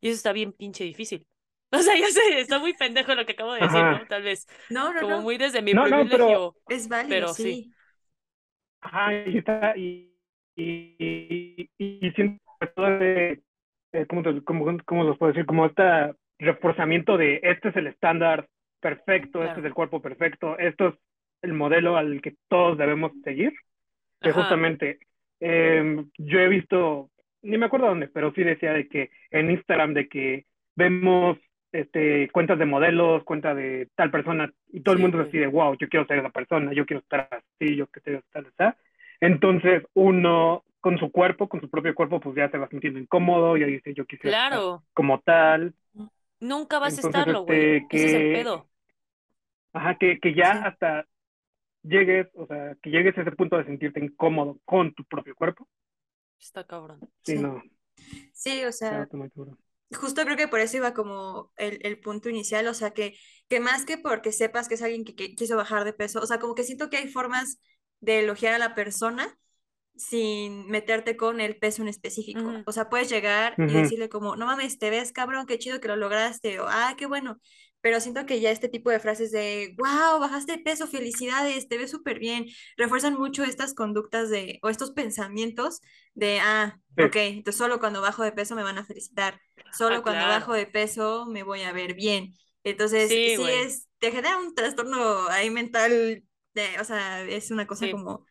Y eso está bien pinche difícil. (laughs) O sea, ya sé, está muy pendejo lo que acabo de decir, Ajá. ¿no? Tal vez. No, no, Como no. muy desde mi No, no, pero- privilegio. Es válido, pero sí. sí. Ajá, y está, y, y, y, y siento ese, eh, ¿cómo, te- cómo, cómo los puedo decir? Como este reforzamiento de este es el estándar perfecto, este es el cuerpo perfecto, esto es el modelo al que todos debemos seguir. Que Ajá. justamente eh, yo he visto, ni me acuerdo dónde, pero sí decía de que en Instagram de que vemos este, cuentas de modelos, cuenta de tal persona, y todo el mundo es así de, wow, yo quiero ser esa persona, yo quiero estar así, yo quiero estar así. Entonces uno con su cuerpo, con su propio cuerpo, pues ya se va sintiendo incómodo, ya dice, yo quisiera estar Claro. como tal. Nunca vas a Entonces, estarlo, güey. este, Ese es el que- pedo. Ajá, que, que ya Sí. hasta llegues, o sea, que llegues a ese punto de sentirte incómodo con tu propio cuerpo. Está cabrón. Sí, Sí. no, Sí, o sea, justo creo que por eso iba como el, el punto inicial, o sea, que, que más que porque sepas que es alguien que, que quiso bajar de peso, o sea, como que siento que hay formas de elogiar a la persona sin meterte con el peso en específico. O sea, puedes llegar y decirle como, no mames, te ves cabrón, qué chido que lo lograste, o ah, qué bueno. Pero siento que ya este tipo de frases de, wow, bajaste de peso, felicidades, te ves súper bien, refuerzan mucho estas conductas de, o estos pensamientos de, ah, ok, entonces solo cuando bajo de peso me van a felicitar, solo Ah, cuando claro. bajo de peso me voy a ver bien. Entonces, Sí, sí, es, te genera un trastorno ahí mental, de, o sea, es una cosa Sí. como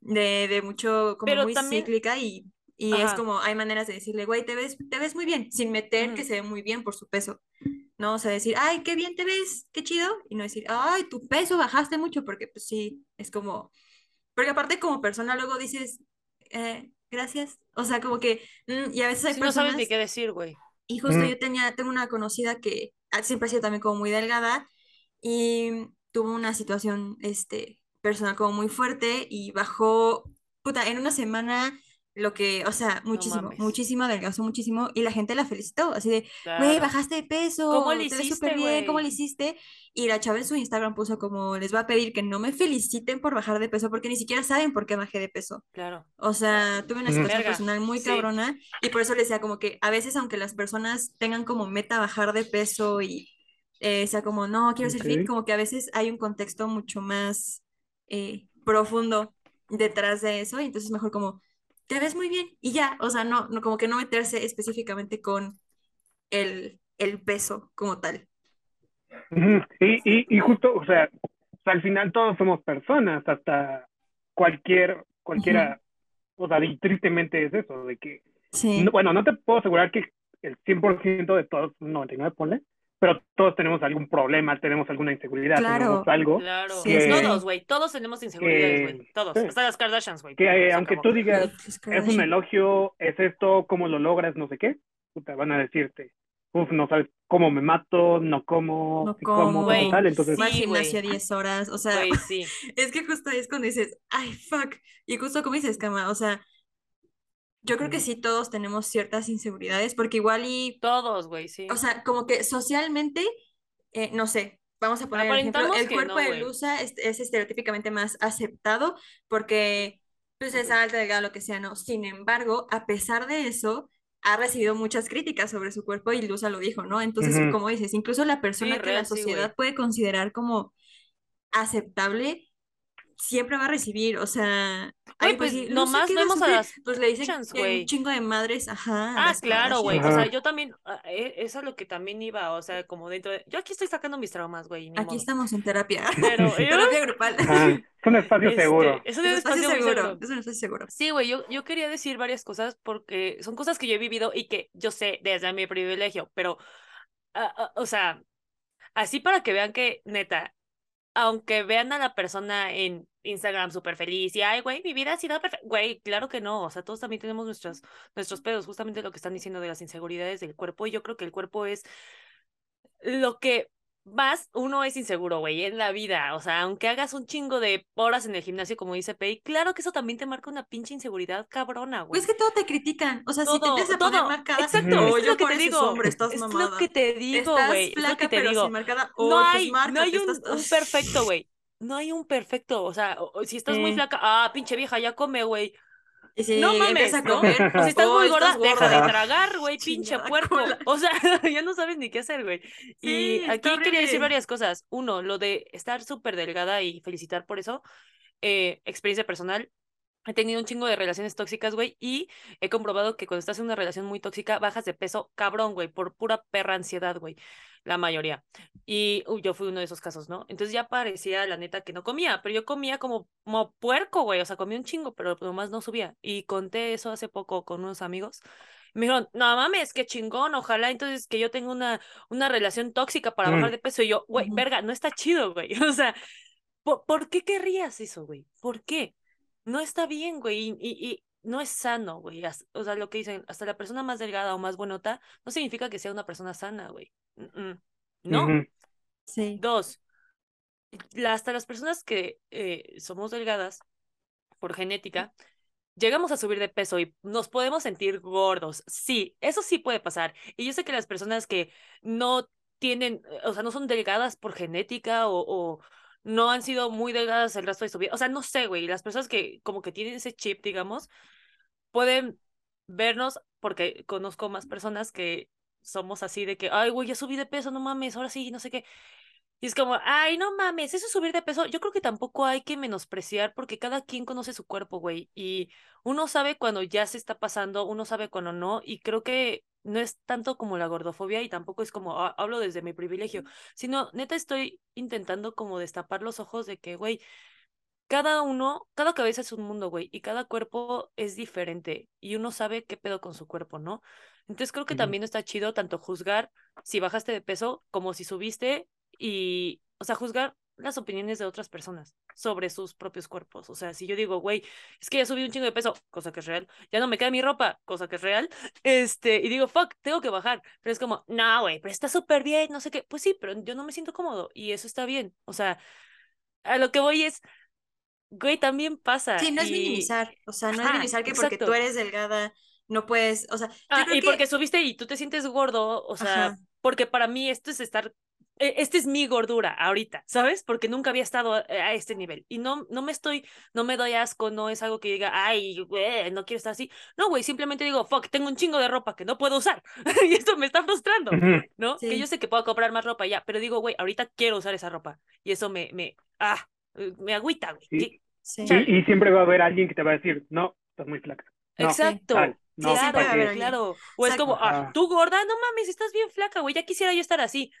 de, de mucho, como Pero muy también- cíclica y, y es Ajá. como, hay maneras de decirle, güey, te ves, te ves muy bien, sin meter que se ve muy bien por su peso. No, o sea, decir, ay, qué bien te ves, qué chido, y no decir, ay, tu peso bajaste mucho, porque pues sí, es como, porque aparte como persona luego dices, eh, gracias, o sea, como que, mm, y a veces hay Si no sabes personas... ni qué decir, güey. Y justo Mm. yo tenía, tengo una conocida que siempre ha sido también como muy delgada y tuvo una situación este, personal como muy fuerte y bajó, puta, en una semana lo que, o sea, muchísimo, mames. muchísimo, adelgazó muchísimo y la gente la felicitó, así de, güey, Claro. bajaste de peso, ¿Cómo le te ves hiciste, súper bien, ¿cómo le hiciste? Y la chava en su Instagram puso como, les va a pedir que no me feliciten por bajar de peso porque ni siquiera saben por qué bajé de peso. Claro. O sea, tuve una situación Verga, personal muy sí. cabrona y por eso le decía como que a veces aunque las personas tengan como meta bajar de peso y eh, sea como, no, quiero ser fit, como que a veces hay un contexto mucho más eh, profundo detrás de eso y entonces mejor como, te ves muy bien y ya, o sea, no, no como que no meterse específicamente con el, el peso como tal. Y, y, y justo, o sea, al final todos somos personas, hasta cualquier, cualquiera, o sea, y tristemente es eso, de que, Sí. no- bueno, no te puedo asegurar que el 100% de todos, 99 ponle, pero todos tenemos algún problema, tenemos alguna inseguridad, Claro. tenemos algo Claro. Sí, Todos, güey. Todos tenemos inseguridades, güey. que- Todos. sí. Hasta las Kardashians, güey. que eh, aunque acabó. tú digas, es un elogio, es esto, cómo lo logras, no sé qué, puta, van a decirte, uf, no sabes cómo me mato, no como, No como, como, como tal, entonces, Sí, gimnasio güey. 10 horas, o sea, Güey, sí. (laughs) Es que justo ahí es cuando dices, ay, fuck. Y justo como dices, Cama, o sea, yo creo que sí todos tenemos ciertas inseguridades, porque igual y, Todos, güey, sí. o sea, como que socialmente, eh, no sé, vamos a poner el ejemplo, el que cuerpo no, de. Lusa es, es estereotípicamente más aceptado porque, pues, es alta, delgada, lo que sea, ¿no? Sin embargo, a pesar de eso, ha recibido muchas críticas sobre su cuerpo y Lusa lo dijo, ¿no? Entonces, como dices, incluso la persona que la real, sí, güey. sociedad puede considerar como aceptable, siempre va a recibir, o sea, ay, pues, pues, sí, Lusa, nomás ¿qué va a vemos a sufrir? las Pues le dicen que hay un chingo de madres, ajá, a Ah, claro, güey. O sea, yo también, ah, e- eso es lo que también iba, o sea, como dentro de... Yo aquí estoy sacando mis traumas, güey, Aquí modo. estamos en terapia, (laughs) Pero, (laughs) terapia grupal. Ajá, es un espacio Este, seguro. es un Es un espacio seguro, seguro. es un espacio seguro. Sí, güey, yo, yo quería decir varias cosas porque son cosas que yo he vivido y que yo sé desde mi privilegio, pero, ah, ah, o sea, así para que vean que, neta, aunque vean a la persona en Instagram súper feliz y, ay, güey, mi vida ha sido perfecta, güey, claro que no, o sea, todos también tenemos nuestros, nuestros pedos, justamente lo que están diciendo de las inseguridades del cuerpo, y yo creo que el cuerpo es lo que más uno es inseguro, güey, en la vida. O sea, aunque hagas un chingo de horas en el gimnasio, como dice Pei, claro que eso también te marca una pinche inseguridad cabrona, güey. Pues es que todo te critican, o sea, si te Todo, empiezas a poner todo. marcada, Exacto, Ujú. o es yo lo que por te ese digo. hombre, estás es lo que te digo, Estás güey. Es lo que te digo. No pues hay, no hay un, estás- un perfecto, güey. No hay un perfecto. O sea, o- si estás muy flaca, ah, pinche vieja, ya come, güey. No mames, a ¿no? comer, O si estás oh, muy gorda, estás deja de gorda. tragar, güey, (laughs) pinche puerco. O sea, (laughs) ya no sabes ni qué hacer, güey. Sí, Y aquí quería decir varias cosas. Uno, lo de estar súper delgada y felicitar por eso. Eh, experiencia personal. He tenido un chingo de relaciones tóxicas, güey, y he comprobado que cuando estás en una relación muy tóxica, bajas de peso cabrón, güey, por pura perra ansiedad, güey, la mayoría. Y uy, yo fui uno de esos casos, ¿no? Entonces ya parecía, la neta, que no comía, pero yo comía como, como puerco, güey, o sea, comía un chingo, pero nomás no subía. Y conté eso hace poco con unos amigos. Me dijeron, no mames, qué chingón, ojalá entonces que yo tenga una, una relación tóxica para bajar Mm. de peso. Y yo, güey, verga, no está chido, güey. (laughs) O sea, ¿por, por qué querrías eso, güey? ¿Por qué? No está bien, güey, y, y- y no es sano, güey. O sea, lo que dicen, hasta la persona más delgada o más buenota no significa que sea una persona sana, güey. Mm, mm. No. Sí. Dos, hasta las personas que eh, somos delgadas por genética, llegamos a subir de peso y nos podemos sentir gordos. Sí, eso sí puede pasar. Y yo sé que las personas que no tienen, eh, o sea, no son delgadas por genética o, o no han sido muy delgadas el resto de su vida, o sea, no sé, güey, las personas que como que tienen ese chip, digamos, pueden vernos, porque conozco más personas que somos así de que, ay, güey, ya subí de peso, no mames, ahora sí, no sé qué. Y es como, ay, no mames, eso es subir de peso. Yo creo que tampoco hay que menospreciar porque cada quien conoce su cuerpo, güey. Y uno sabe cuando ya se está pasando, uno sabe cuando no. Y creo que no es tanto como la gordofobia y tampoco es como, ah, hablo desde mi privilegio, sino neta estoy intentando como destapar los ojos de que, güey, cada uno, cada cabeza es un mundo, güey, y cada cuerpo es diferente y uno sabe qué pedo con su cuerpo, ¿no? Entonces creo que también está chido tanto juzgar si bajaste de peso como si subiste y, o sea, juzgar las opiniones de otras personas sobre sus propios cuerpos. O sea, si yo digo, güey, es que ya subí un chingo de peso, cosa que es real, ya no me queda mi ropa, cosa que es real, (laughs) este, y digo, fuck, tengo que bajar, pero es como, no, güey, pero está súper bien, no sé qué, pues sí, pero yo no me siento cómodo y eso está bien. O sea, a lo que voy es, güey, también pasa. Sí, no es minimizar, o sea, no es minimizar que porque tú eres delgada no puedes, o sea, Ah, y que porque subiste y tú te sientes gordo, o sea, Ajá. porque para mí esto es estar, este es mi gordura ahorita, ¿sabes? Porque nunca había estado a, este nivel y no, no me estoy, no me doy asco, no es algo que diga, ay, güey, no quiero estar así. No, güey, simplemente digo, fuck, tengo un chingo de ropa que no puedo usar (laughs) y esto me está frustrando. ¿no? Que yo sé que puedo comprar más ropa ya, pero digo, güey, ahorita quiero usar esa ropa y eso me, me, ah, eh, me agüita, güey. Sí. Y, y siempre va a haber alguien que te va a decir, no, estás muy flaca. No, Exacto. tal, no, claro, claro. O es como, ah, tú gorda, no mames, estás bien flaca, güey, ya quisiera yo estar así.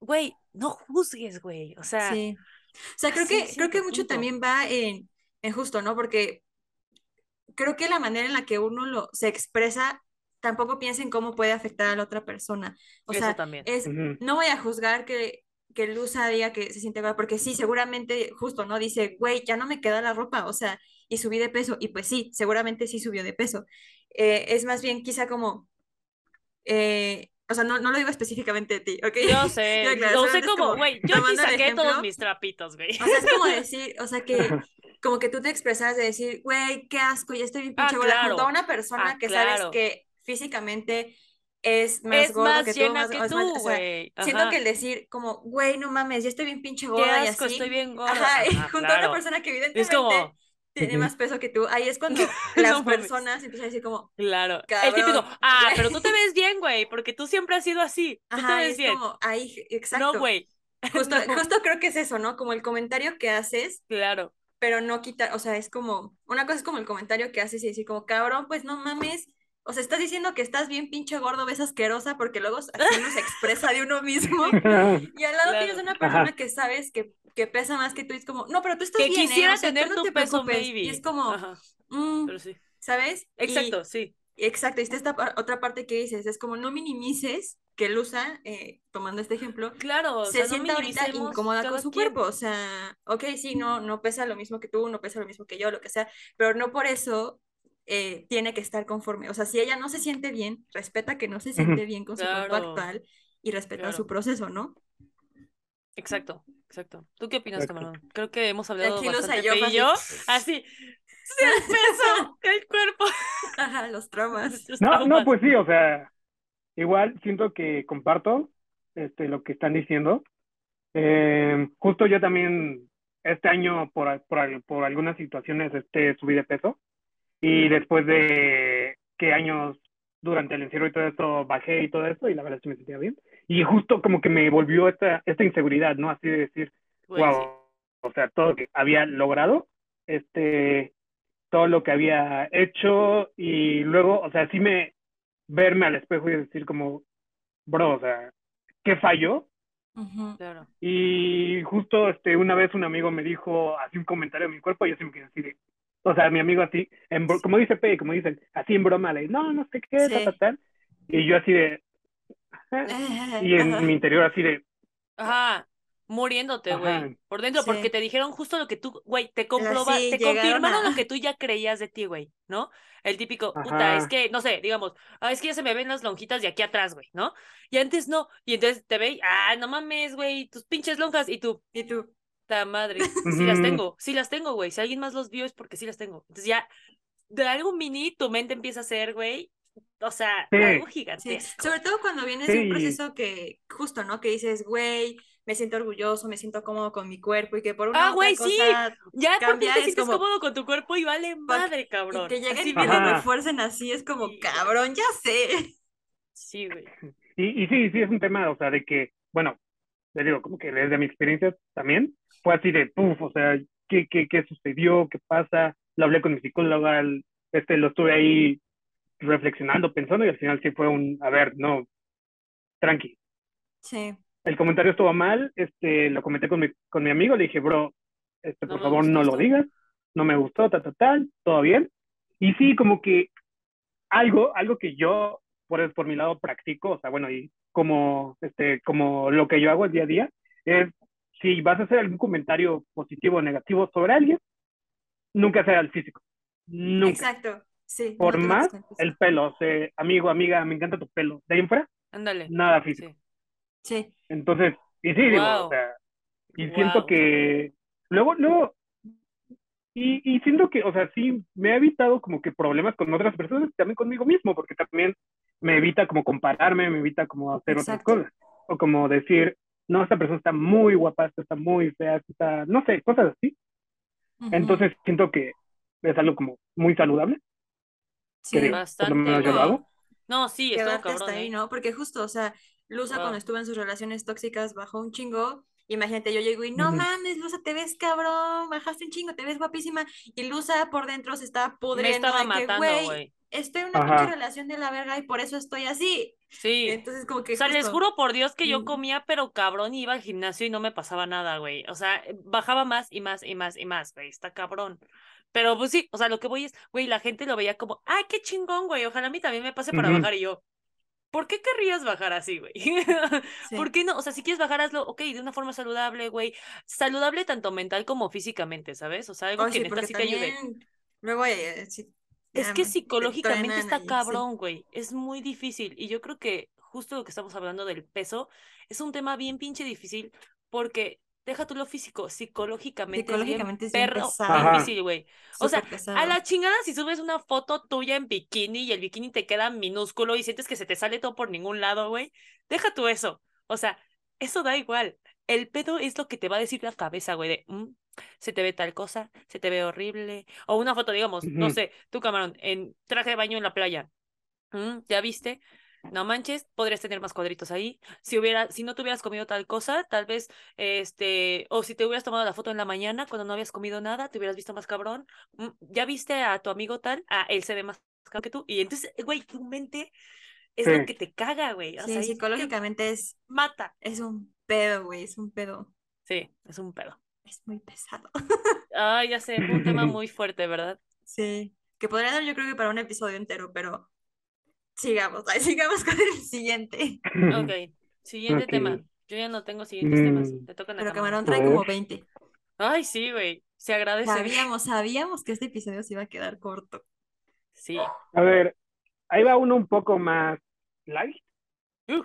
Güey, no juzgues, güey. O sea, Sí. O sea, creo que, creo que mucho punto. también va en, en justo, ¿no? Porque creo que la manera en la que uno lo, se expresa tampoco piensa en cómo puede afectar a la otra persona. O eso sea, también. es, no voy a juzgar que, que Luza diga que se siente gorda, porque sí, seguramente, justo, ¿no? Dice, güey, ya no me queda la ropa, o sea, y subí de peso, y pues sí, seguramente sí subió de peso. Eh, es más bien quizá como, eh, o sea, no, no lo digo específicamente de ti, ¿ok? Yo (laughs) sé, Yo, claro, lo sé es como, güey, yo aquí saqué todos mis trapitos, güey. O sea, es como (laughs) decir, o sea, que como que tú te expresas de decir, güey, qué asco, ya estoy bien Ah, pinche gorda, claro. junto a una persona Ah, que claro. sabes que físicamente es más es gordo más que tú, llena más, que es tú, más- o sea, güey. siento que el decir como, güey, no mames, ya estoy bien pinche Qué gorda y asco, así, estoy bien gorda. (laughs) ajá, junto a una persona que Es evidentemente como, tiene más peso que tú, ahí es cuando (laughs) No las mames. personas empiezan a decir como, claro. El Cabrón. típico, ah, pero tú te (laughs) ves bien, güey, porque tú siempre has sido así. Tú te ajá, ves es bien. como, ahí, exacto, No, güey. justo, (laughs) No. justo creo que es eso, ¿no? Como el comentario que haces Claro. pero no quitar, o sea, es como, una cosa es como el comentario que haces y decir como, cabrón, pues no mames, o sea, estás diciendo que estás bien pinche gordo, ves asquerosa, porque luego así uno se expresa de uno mismo, y al lado Claro. tienes una persona Ajá. que sabes que, que pesa más que tú, y es como, no, pero tú estás Que bien, ¿eh? quisiera O sea, tú tener no tu te peso, preocupes", maybe. y es como, "Mm", pero sí. ¿sabes? Y- Exacto, sí. exacto, y está esta otra parte que dices, es como, no minimices que Lusa, eh, tomando este ejemplo, Claro, o se no sienta ahorita incómoda con su quien. cuerpo, o sea, ok, sí, no, no pesa lo mismo que tú, no pesa lo mismo que yo, lo que sea, pero no por eso eh, tiene que estar conforme, o sea, si ella no se siente bien, respeta que no se siente bien con su cuerpo actual y respeta Claro. su proceso, ¿no? Exacto, exacto. ¿Tú qué opinas, Exacto. Camarón? Creo que hemos hablado Aquí bastante y yo, Fe y así. yo. Así, sí, el peso, el cuerpo. Ajá, los traumas. (laughs) No, no, pues sí, o sea, igual siento que comparto este, lo que están diciendo. Eh, justo yo también este año por, por, por algunas situaciones este, subí de peso. Y después de qué años durante el encierro y todo esto bajé y todo eso y la verdad es que me sentía bien. Y justo como que me volvió esta, esta inseguridad, ¿no? Así de decir, wow, sí. o sea, todo lo que había logrado, este, todo lo que había hecho y luego, o sea, sí me verme al espejo y decir como, bro, o sea, ¿qué falló? Claro. Y justo este, una vez un amigo me dijo así un comentario de mi cuerpo y yo me quedé así de, o sea, mi amigo así, en, como dice Pe, como dicen, así en broma, le no, no sé qué, Sí. tal, tal, tal. Y yo así de. Y en Ajá. mi (laughs) interior así de, Ajá. Muriéndote, güey. Por dentro, porque te dijeron justo lo que tú, güey, te comproba, sí, te confirmaron a- lo que tú ya creías de ti, güey, ¿no? El típico, puta, es que, no sé, digamos, ah, es que ya se me ven las lonjitas de aquí atrás, güey, ¿no? Y antes no. Y entonces te ve, y, ah, no mames, güey, tus pinches lonjas. Y tú, Y tú, ta madre, (laughs) sí las tengo, sí las tengo, güey. Si alguien más los vio es porque sí las tengo. Entonces ya, de algo mini, tu mente empieza a ser, güey, o sea, Sí. algo sí, gigantesco. sobre todo cuando vienes de un proceso que, justo, ¿no? Que dices, güey, me siento orgulloso, me siento cómodo con mi cuerpo y que por una Ah, otra güey, sí. Ya cambia, te es sientes como, cómodo con tu cuerpo y vale madre, y cabrón. que lleguen y que lo refuercen así, es como, cabrón, ya sé. Sí, güey. Y, y sí, sí, es un tema, o sea, de que, bueno, le digo, como que desde mi experiencia también, fue así de, puf, o sea, ¿qué, qué, qué sucedió? ¿Qué pasa? Lo hablé con mi psicóloga, el- este, lo estuve ahí reflexionando, pensando, y al final sí fue un, a ver, no, tranqui. Sí, El comentario estuvo mal, este, lo comenté con mi, con mi amigo, le dije, bro, este, por favor, gustó no lo digas, no me gustó, tal, tal, tal, todo bien. Y sí, como que algo, algo que yo, por, por mi lado, practico, o sea, bueno, y como, este, como lo que yo hago el día a día, es si vas a hacer algún comentario positivo o negativo sobre alguien, nunca sea el físico. Nunca. exacto. Sí, Por más el pelo, o sea, amigo, amiga, me encanta tu pelo. De ahí en fuera, Ándale. nada físico. Sí. Sí, Entonces, y sí, digo, o sea, y siento que luego, luego, y, y siento que, o sea, sí, me ha evitado como que problemas con otras personas y también conmigo mismo, porque también me evita como compararme, me evita como hacer otras cosas, o como decir, no, esta persona está muy guapa, esta está muy fea, esta está, no sé, cosas así. Entonces siento que es algo como muy saludable, que sí. por lo Bastante, menos yo lo güey. hago. No, sí, estuvo cabrón, hasta ahí, ¿eh? ¿no? Porque justo, o sea, Luza Wow. cuando estuvo en sus relaciones tóxicas bajó un chingo. Imagínate, yo llego y no mames, Luza, te ves cabrón, bajaste un chingo, te ves guapísima. Y Luza por dentro se estaba Me pudriendo estaba de que, matando, güey, estoy en una Ajá. relación de la verga y por eso estoy así. Sí. Entonces, como O que sea, les juro por Dios que yo comía, pero cabrón, y iba al gimnasio y no me pasaba nada, güey. O sea, bajaba más y más y más y más, güey. Está cabrón. Pero pues sí, o sea, lo que voy es, güey, la gente lo veía como, ay, qué chingón, güey. Ojalá a mí también me pase para Ujú. bajar. Y yo, ¿por qué querrías bajar así, güey? (laughs) Sí. ¿Por qué no? O sea, si quieres bajar, hazlo, ok, de una forma saludable, güey. Saludable tanto mental como físicamente, ¿sabes? O sea, algo Ay, que sí, neta sí te ayude. luego eh, sí, Es que me- te psicológicamente está cabrón, güey. Es muy difícil. Y yo creo que justo lo que estamos hablando del peso es un tema bien pinche difícil porque deja tú lo físico, psicológicamente, Psicológicamente es es bien bien perro pesado. Difícil, güey. O sea, a la chingada si subes una foto tuya en bikini y el bikini te queda minúsculo y sientes que se te sale todo por ningún lado, güey. Deja tú eso. O sea, eso da igual. El pedo es lo que te va a decir la cabeza, güey, de, "Mm, se te ve tal cosa, se te ve horrible. O una foto, digamos, no sé, tu camarón en traje de baño en la playa. Mm, ¿Ya viste? No manches, podrías tener más cuadritos ahí. Si hubiera, si no te hubieras comido tal cosa, tal vez, este, o si te hubieras tomado la foto en la mañana cuando no habías comido nada, te hubieras visto más cabrón. Mm, ¿Ya viste a tu amigo tal? Ah, él se ve más cabrón que tú. Y entonces, güey, tu mente es lo Sí. que te caga, güey. O Sí, sea, psicológicamente es, mata. es un pedo, güey, es un pedo. Sí, es un pedo. Es muy pesado. (laughs) Ay, ya sé, un tema muy fuerte, ¿verdad? Sí, que podría dar yo creo que para un episodio entero, pero sigamos, ay, sigamos con el siguiente. Ok, siguiente tema. Yo ya no tengo siguientes temas. Mm, Te tocan a Pero Camarón. Trae como ver. 20. Ay, sí, güey. Se agradece. Sabíamos, sabíamos que este episodio se iba a quedar corto. Sí. A ver, ahí va uno un poco más light, Uh,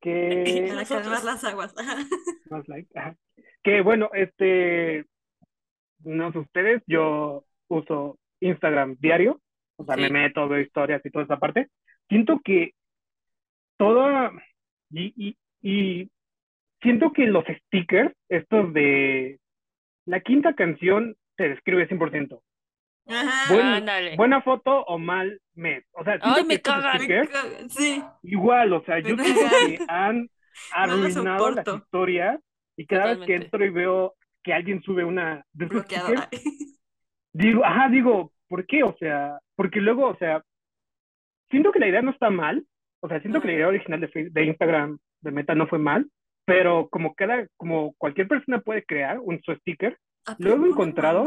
que (laughs) Para calmar las aguas. más light, ajá. que bueno, este, no sé ustedes, yo uso Instagram diario, o sea, me Sí. meto, veo historias y toda esa parte. Siento que toda, y, y, y siento que los stickers, estos de la quinta canción, se describe 100%. Ajá. Buen- buena foto o mal mes. O sea, Ay, me cagan. Me stickers, cagan, Sí. igual, o sea, yo siento cagan. que han (laughs) No arruinado lo las historias y cada vez que entro y veo que alguien sube una de digo, ajá, digo, ¿por qué? O sea, porque luego, o sea, siento que la idea no está mal, o sea, siento que la idea original de, de Instagram, de Meta, no fue mal, pero como cada, como cualquier persona puede crear un su sticker, Ah, Luego he encontrado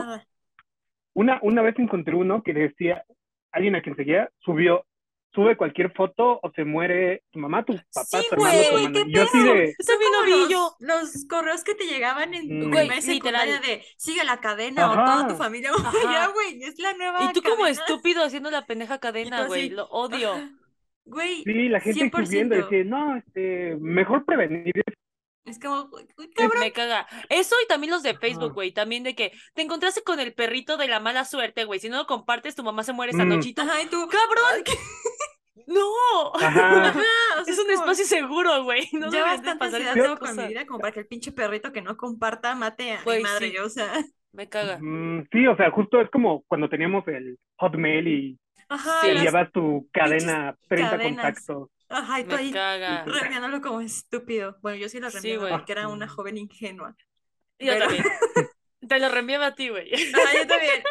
una, una vez encontré uno que decía, alguien a quien seguía, subió, sube cualquier foto o se muere tu mamá, tu papá, Sí, tu hermano, tu güey, hermana. qué Y yo pedo. de, Eso novillo. los, los correos que te llegaban en Mm. Güey, primaria y secundaria de sigue la cadena o toda tu familia. (laughs) Güey, es la nueva Y tú como estúpido haciendo la pendeja cadena, güey. Lo odio. Güey, sí, la gente 100%. subiendo, decía, no, este, mejor prevenir. Es como, cabrón. Me caga. Eso y también los de Facebook, güey. También de que te encontraste con el perrito de la mala suerte, güey. Si no lo compartes, tu mamá se muere esta Mm. tú, Ajá, y tú, ¡Cabrón! (laughs) ¡No! Ajá. (laughs) Ajá, o sea, Es un como, espacio seguro, güey. No ya bastante pasar ansiedad tengo con mi vida como para que el pinche perrito que no comparta mate a mi Güey, madre, sí. o sea. Me caga. Mm, sí, o sea, justo es como cuando teníamos el Hotmail y Ajá, Sí. y las- enviabas tu cadena, 30 cadenas. contactos. Ajá, y tú ahí caga. reenviándolo como estúpido. Bueno, yo sí lo Sí, reenviaba güey. porque era una joven ingenua. Yo Pero- también. (laughs) Te lo reenviaba a ti, güey. Ajá, yo también.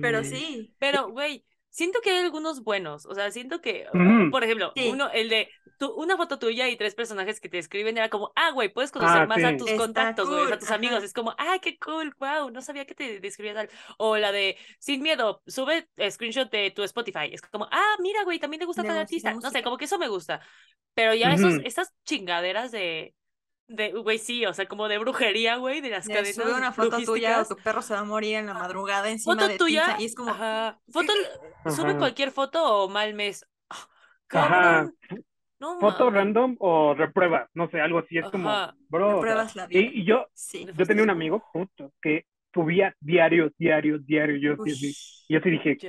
Pero sí. Pero, güey, siento que hay algunos buenos. O sea, siento que, Ujú. por ejemplo, Sí. uno, el de tu, una foto tuya y tres personajes que te escriben era como, ah, güey, puedes conocer Ah, más a sí. tus Está contactos, güey, o sea, a cool, tus amigos. ajá. Es como, ah, qué cool, wow, no sabía que te describía tal. O la de, sin miedo, sube screenshot de tu Spotify. Es como, ah, mira, güey, también te gusta De tal artista. No sé, como que eso me gusta. Pero ya esos, Ujú. esas chingaderas de, de, güey, sí, o sea, como de brujería, güey, de las De cadenas sube una foto tuya o tu perro se va a morir en la madrugada encima Foto de tuya, Y es como, ajá, foto, sube Ajá. cualquier foto o mal mes. Ah, Ajá. no Foto random o reprueba, no sé, algo así. Es como, bro, o sea, pruebas la vida. y, y yo, Sí. yo tenía un amigo justo que subía diario, diario, diario. Yo, sí, sí. Yo sí dije,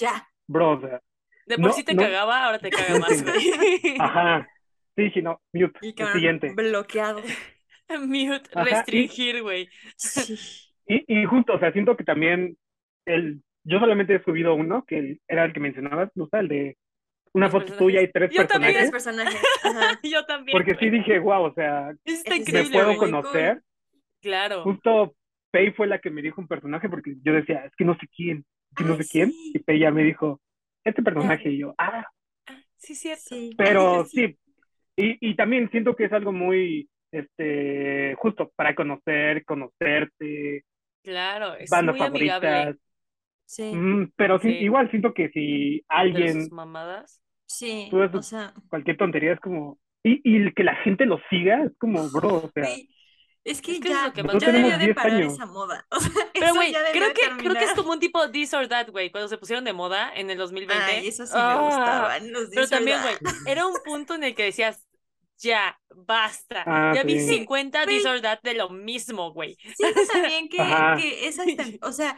Ya. bro, o sea, De por No, sí te no. cagaba, ahora te caga (laughs) más, ajá. Sí, sí, no, mute. Y el siguiente. bloqueado. (laughs) Mute, Ajá, restringir, güey. Sí. (laughs) Y, y justo, o sea, siento que también el, yo solamente he subido uno, que el- era el que mencionabas, Lusa, el de una Los foto personajes. tuya y tres Yo también. Tres personajes. personajes. Ajá. (laughs) Yo también. Porque sí dije, wow, o sea, Está me puedo conocer. Claro. Justo Pei fue la que me dijo un personaje porque yo decía, es que no sé quién, que no Ay, sé quién. sí. Y Pei ya me dijo, este personaje. Y yo, ah, Sí, cierto. Sí. pero sí. Y, y también siento que es algo muy, este, justo para conocer, conocerte, Claro, es bandas muy amigable. favoritas. Sí. Mm, pero sí, igual siento que si alguien, sus mamadas. Sí. Tú O sea, cualquier tontería es como, y, y que la gente lo siga, es como, bro, o sea, es que Es que es ya, lo que ya debió de 10 parar años. esa moda. (laughs) O sea, Pero, güey, creo que, creo que es como un tipo this or that, güey, cuando se pusieron de moda en el 2020. Ay, eso sí me Ah, gustaban. Los Pero también, güey, era un punto en el que decías, ya, basta. Ah, ya vi sí. 50 Güey. this or that de lo mismo, güey. Siento también que, que esa, estem- (laughs) o sea,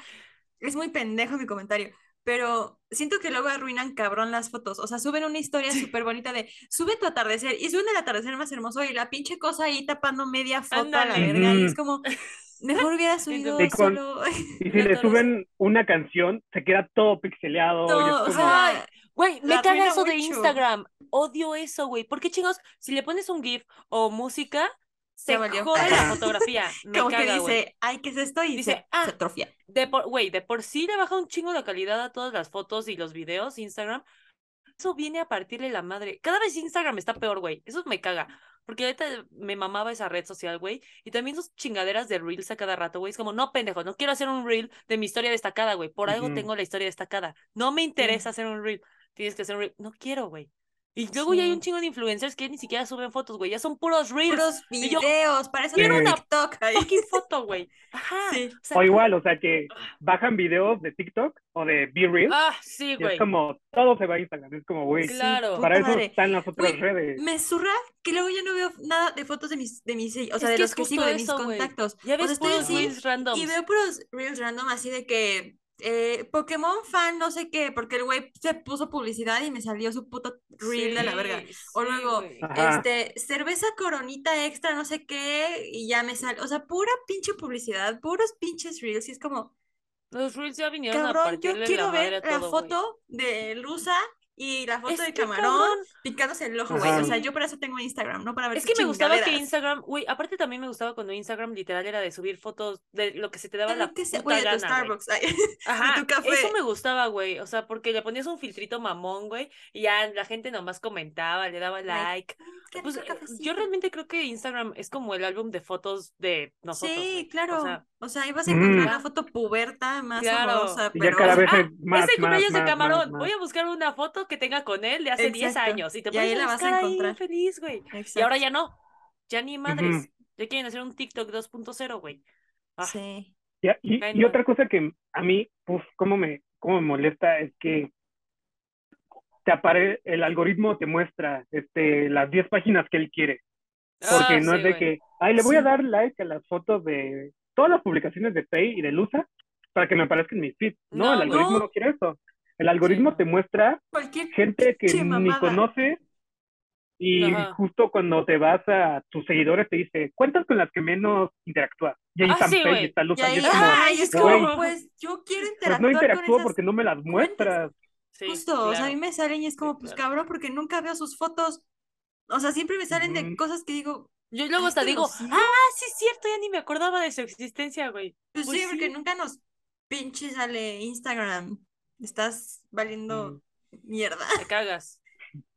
es muy pendejo mi comentario, pero siento que luego arruinan cabrón las fotos. O sea, suben una historia súper bonita de sube tu atardecer y suben el atardecer más hermoso y la pinche cosa ahí tapando media foto a la verga. Y es como, (laughs) mejor hubiera subido Y con- solo (laughs) Y si le suben una canción, se queda todo pixeleado. y es todo. O sea, Güey, me caga eso de. Instagram. Odio eso, güey. ¿Por qué chingos? Si le pones un GIF o música, se jode la fotografía. (laughs) Me como que caga, güey. dice, ay, ¿qué es esto? Y Dice, se, ah. se atrofia. De por, güey, de por sí le baja un chingo la calidad a todas las fotos y los videos Instagram. Eso viene a partirle la madre. Cada vez Instagram está peor, güey. Eso me caga. Porque ahorita me mamaba esa red social, güey. Y también sus chingaderas de reels a cada rato, güey. Es como, no, pendejo, no quiero hacer un reel de mi historia destacada, güey. Por algo tengo la historia destacada. No me interesa hacer un reel. Tienes que hacer un reel. No quiero, güey. Y luego ya hay un chingo de influencers que ni siquiera suben fotos, güey. Ya son puros reels. Puros videos, para eso Quiero una TikTok. ahí. fucking foto, (laughs) güey. Ajá. Sí. O sea, O igual, o sea, que bajan videos de TikTok o de Be Real. ah, sí, güey. es como, todo se va a Instagram. Es como, güey, Claro. para eso madre. están las otras redes. Me zurra que luego ya no veo nada de fotos de mis, de mis, o sea, Es de que los que sigo, de mis contactos. Ya O sea, ves estoy puros así reels randoms. y veo puros reels random así de que eh, Pokémon fan, no sé qué, porque el güey se puso publicidad y me salió su puto reel de la verga. O sí, luego, este, cerveza coronita extra, no sé qué, y ya me sale, o sea, pura pinche publicidad, puros pinches reels, y es como, Los Reels ya vinieron a Cabrón, yo la quiero madre ver la foto de Lusa y la foto Es de camarón cabrón, picándose el ojo, güey. O sea, yo por eso tengo Instagram, no para ver Es que me gustaba que. Instagram, güey, aparte también me gustaba cuando Instagram literal era de subir fotos de lo que se te daba De la lo que sea, puta güey, de tu gana. Starbucks. ay, (laughs) Ajá, tu café. eso me gustaba, güey, o sea, porque le ponías un filtrito mamón, güey, y ya la gente nomás comentaba, le daba like. "Mm, qué Pues eh, yo cafecito". realmente creo que Instagram es como el álbum de fotos de nosotros, Sí, güey. claro. O sea, O sea, ahí vas a encontrar Ujú. una foto puberta más Claro. horrorosa, Y ya pero... cada vez ah, más, es el más, cumpleaños de más, Camarón. más, Voy a buscar una foto que tenga con él de hace 10 Exacto. años y te Y ahí a la vas a buscar ahí encontrar. feliz, güey. Y ahora ya no. Ya ni madres. Ujú. Ya quieren hacer un TikTok 2.0, güey. Ah, Sí. Y, y, otra cosa que a mí, pues, cómo me, cómo me molesta es que te apare, el algoritmo te muestra este, las 10 páginas que él quiere. Porque Ah, no sí, es de güey. que, ay, le voy a Sí. dar like a las fotos de todas las publicaciones de Pay y de Lusa para que me aparezca en mi feed. No, No, el algoritmo no. no quiere eso. El algoritmo no. te muestra Cualquier gente que ni conoces y Ajá. justo cuando te vas a tus seguidores te dice, cuentas con las que menos interactúas. Y ahí Ah, están sí, Pay y está Y Lusa. Y ahí, es como, ay, es como, pues yo quiero pues interactuar no con interactúo esas porque no me las muestras. Sí, Justo, o sea, a mí claro. me salen y es como, Sí, pues claro. cabrón, porque nunca veo sus fotos. O sea, siempre me salen de cosas que digo, Yo luego ¿a hasta digo, ah, sí es cierto, ya ni me acordaba de su existencia, güey. Pues, Pues sí, porque nunca nos pinche sale Instagram. Estás valiendo mierda. Me cagas,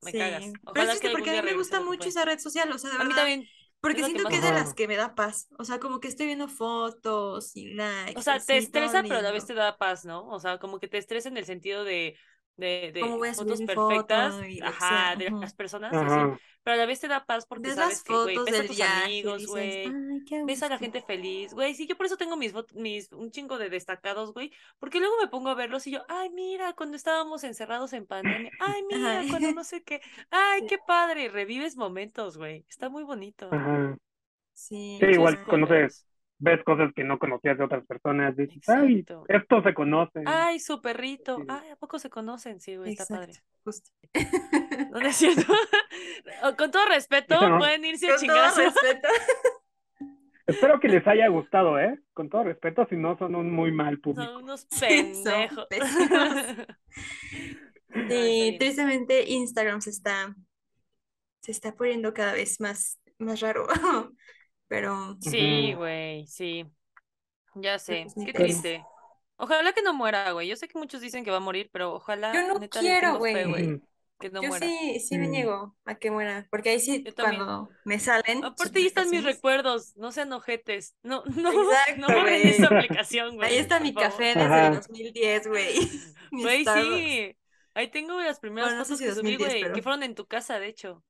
me Sí. cagas. Pero es que porque a mí me gusta mucho esa red social, o sea, de A mí verdad. también. Porque que siento más que es de las que me da paz. O sea, como que estoy viendo fotos y likes. O sea, te estresa, pero a la vez te da paz, ¿no? O sea, como que te estresa en el sentido de, de, ¿Cómo de fotos perfectas, foto y ajá, sea? de las personas, sí, sí. Ajá. Pero a la vez te da paz porque Ves sabes las que, güey, ves a tus viaje amigos, güey. Ves a la gente feliz, güey. Sí, yo por eso tengo mis, mis un chingo de destacados, güey. Porque luego me pongo a verlos y yo, ay, mira, cuando estábamos encerrados en pandemia. Ay, mira, Ajá. cuando no sé qué. (laughs) Ay, qué padre. Revives momentos, güey. Está muy bonito. Ajá. Sí, Sí, igual conoces, ves cosas que no conocías de otras personas, dices, ay, esto se conoce. Ay, su perrito. Sí. Ay, ¿a poco se conocen? Sí, güey, está padre. Justo. No, no es cierto. (laughs) O- Con todo respeto, no. pueden irse a Con todo chingar a su- respeto. (laughs) Espero que les haya gustado, ¿eh? Con todo respeto, si no son un muy mal público. (laughs) Son unos pendejos. Sí, tristemente Instagram se está, se está poniendo cada vez más, más raro. Pero Sí, güey, sí. Ya sé. pues, Qué triste. Ojalá que no muera, güey. Yo sé que muchos dicen que va a morir, pero ojalá, Yo no neta, quiero, güey. que no yo muera. sí, sí me Mm. niego a que muera, porque ahí sí, cuando me salen Aparte, ahí están mis recuerdos. No sean ojetes. No, no, (laughs) Exacto, no borren esa aplicación, güey. Ahí está mi favor. café desde Ajá. el 2010, güey. (laughs) Mi Güey, sí. Ahí tengo las primeras Bueno, no sé fotos si que subí, 2010, güey, que fueron en tu casa, de hecho.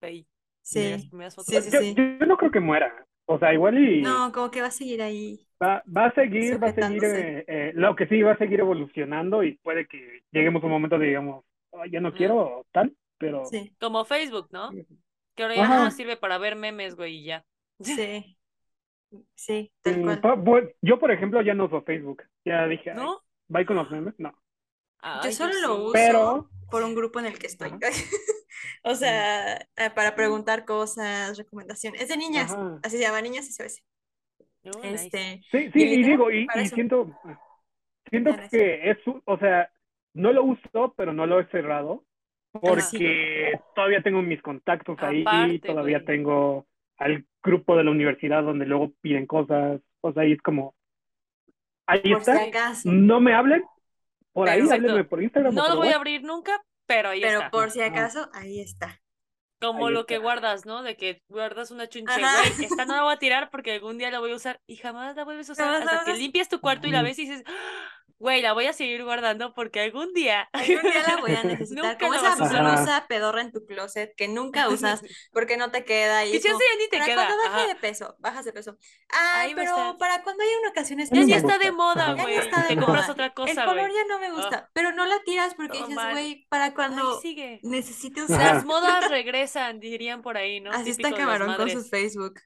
Ahí, las Sí, primeras fotos. sí, sí, Yo, sí. yo no creo que muera. O sea, igual y No, como que va a seguir ahí. va, va a seguir, va a seguir, eh, eh, lo que sí, va a seguir evolucionando y puede que lleguemos a un momento de, digamos, "Ay, ya no Mm. quiero tal, pero Sí, Como Facebook, ¿no? Que ahora ya más sirve para ver memes, güey, y ya. (laughs) sí. Sí, tal mm, cual. yo, por ejemplo, ya no uso Facebook. Ya dije, "Ay, ¿No? bye con los memes. No. Yo Ay, solo lo sí. uso Pero- por un grupo en el que estoy. (laughs) O sea, eh, para preguntar cosas, recomendaciones. Es de niñas, Ajá. así se llama, niñas SOS. Oh, nice. Este, Sí, Y sí, y digo, y, y siento, siento que es, o sea, no lo uso, pero no lo he cerrado, porque todavía tengo mis contactos ahí, Aparte, todavía güey. tengo al grupo de la universidad donde luego piden cosas, o sea, ahí es como, ahí por si está, acaso. no me hablen, por ahí, Pero- háblenme por Instagram. No por lo voy a abrir nunca, pero ahí Pero está. por si acaso, ahí está. Como Ahí lo que guardas, ¿no? De que guardas una chunche, güey, (laughs) esta no la voy a tirar porque algún día la voy a usar y jamás la vuelves a usar hasta que limpias tu cuarto y la ves y dices, "Ah, güey, la voy a seguir guardando porque algún día... Algún día la voy a (laughs) necesitar. Como esa blusa pedorra en tu closet que nunca usas (laughs) porque no te queda. Y Que es ya como, sé, ya ni te para queda. cuando baje ajá. de peso, bajas de peso. Ay, Ahí pero para cuando haya una ocasión Ya Ya especial. está de moda. Ya güey. está de Te compras moda. otra El cosa, color güey. ya no me gusta, pero no la tiras porque dices, güey, para cuando Ahí sigue. necesite usar. Las modas (laughs) regresan, dirían por ahí, ¿no? Así está Típico camarón con su. Facebook.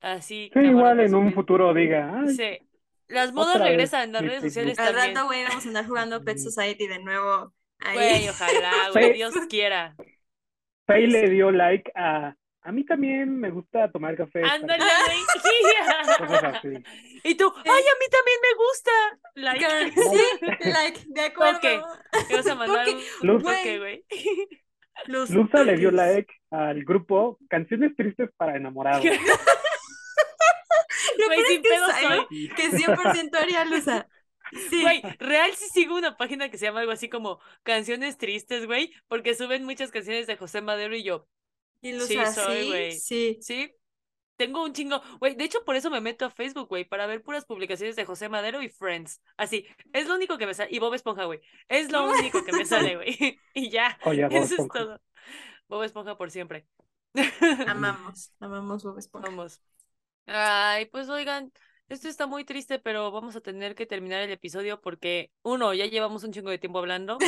Así, Sí, camarón igual en un futuro diga, ay, Dice, las modas Otra vez regresan, las mi redes sociales Al también. rato, güey, vamos a andar jugando Pet. Society de nuevo. Ahí. Güey, ojalá, (laughs) güey. Dios quiera. Faye le dio like a a mí también me gusta tomar café. Ándale, (laughs) güey. Y tú, ay, a mí también me gusta. Like, (laughs) Sí, like, de acuerdo. Toque. ¿Qué vas a mandar Luz. güey? Los Luza le dio like al grupo Canciones Tristes para Enamorados. Lo Güey, sin pedo soy. que 100% haría Luza. Sí. Güey, real sí sigo una página que se llama algo así como Canciones Tristes, güey, porque suben muchas canciones de José Madero y yo, Y Sí, Luza, soy, sí, güey. sí. sí, tengo un chingo, güey, de hecho por eso me meto a Facebook, güey, para ver puras publicaciones de José Madero y Friends, así, es lo único que me sale, y Bob Esponja, güey, es lo (laughs) único que me sale, güey, (laughs) y ya, Oye, Bob eso es Esponja. todo. Bob Esponja por siempre. Amamos, (laughs) amamos Bob Esponja. Vamos. Ay, pues oigan, esto está muy triste, pero vamos a tener que terminar el episodio porque, uno, ya llevamos un chingo de tiempo hablando.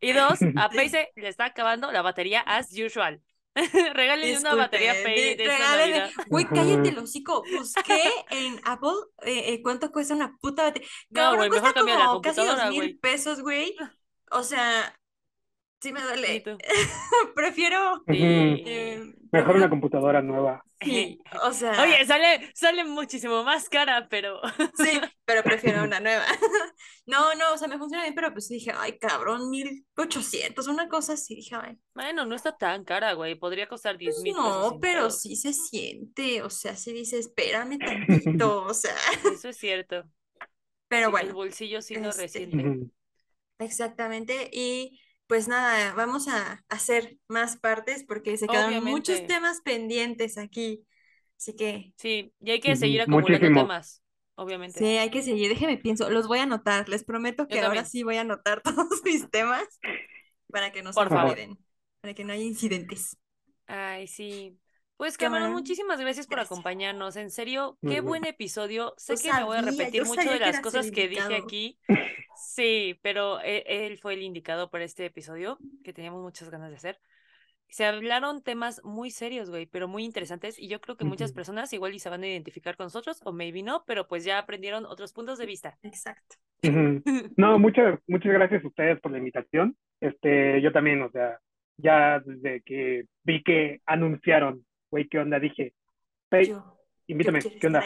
Y dos, (laughs) a Pace le está acabando la batería as usual. (laughs) Regálenle una batería Pace regálenle-. Güey, (laughs) cállate el hocico. Busqué en Apple eh, eh, cuánto cuesta una puta batería. No, güey, cuesta mejor cambia la como casi dos computadora, mil pesos, güey. O sea, sí me ¿Y duele. (laughs) Prefiero. Eh, Mejor una computadora nueva. Sí, (laughs) o sea. Oye, sale, sale muchísimo más cara, pero (laughs) Sí, pero prefiero una nueva. No, no, o sea, me funciona bien, pero pues dije, ay, cabrón, 1800, una cosa así. Dije, ay, bueno, no está tan cara, güey. Podría costar 10 pues mil no, pero sí se siente. O sea, sí dice, espérame tantito, o sea. Eso es cierto. Pero Sí, bueno. El bolsillo sí no este, resiente. Exactamente, y pues nada, vamos a hacer más partes porque se quedan muchos temas pendientes aquí. Así que Sí, y hay que seguir acumulando muchísimo. temas, obviamente. sí, hay que seguir. Déjeme pienso, los voy a anotar. Les prometo que ahora sí voy a anotar (laughs) todos mis temas para que no se olviden, para que no haya incidentes. Ay, sí. Pues Cameron, Cameron, muchísimas gracias por gracias. acompañarnos. En serio, Muy qué bien. buen episodio. Sé Yo que me voy a sabía, repetir mucho sabía de las cosas que dije aquí. (laughs) Sí, pero e- él, fue el indicado para este episodio que teníamos muchas ganas de hacer. Se hablaron temas muy serios, güey, pero muy interesantes y yo creo que muchas personas igual y se van a identificar con nosotros o maybe no, pero pues ya aprendieron otros puntos de vista. Exacto. (laughs) No, muchas, muchas gracias a ustedes por la invitación. Este, yo también, o sea, ya desde que vi que anunciaron, güey, ¿qué onda? Dije, Yo, invítame, ¿qué onda?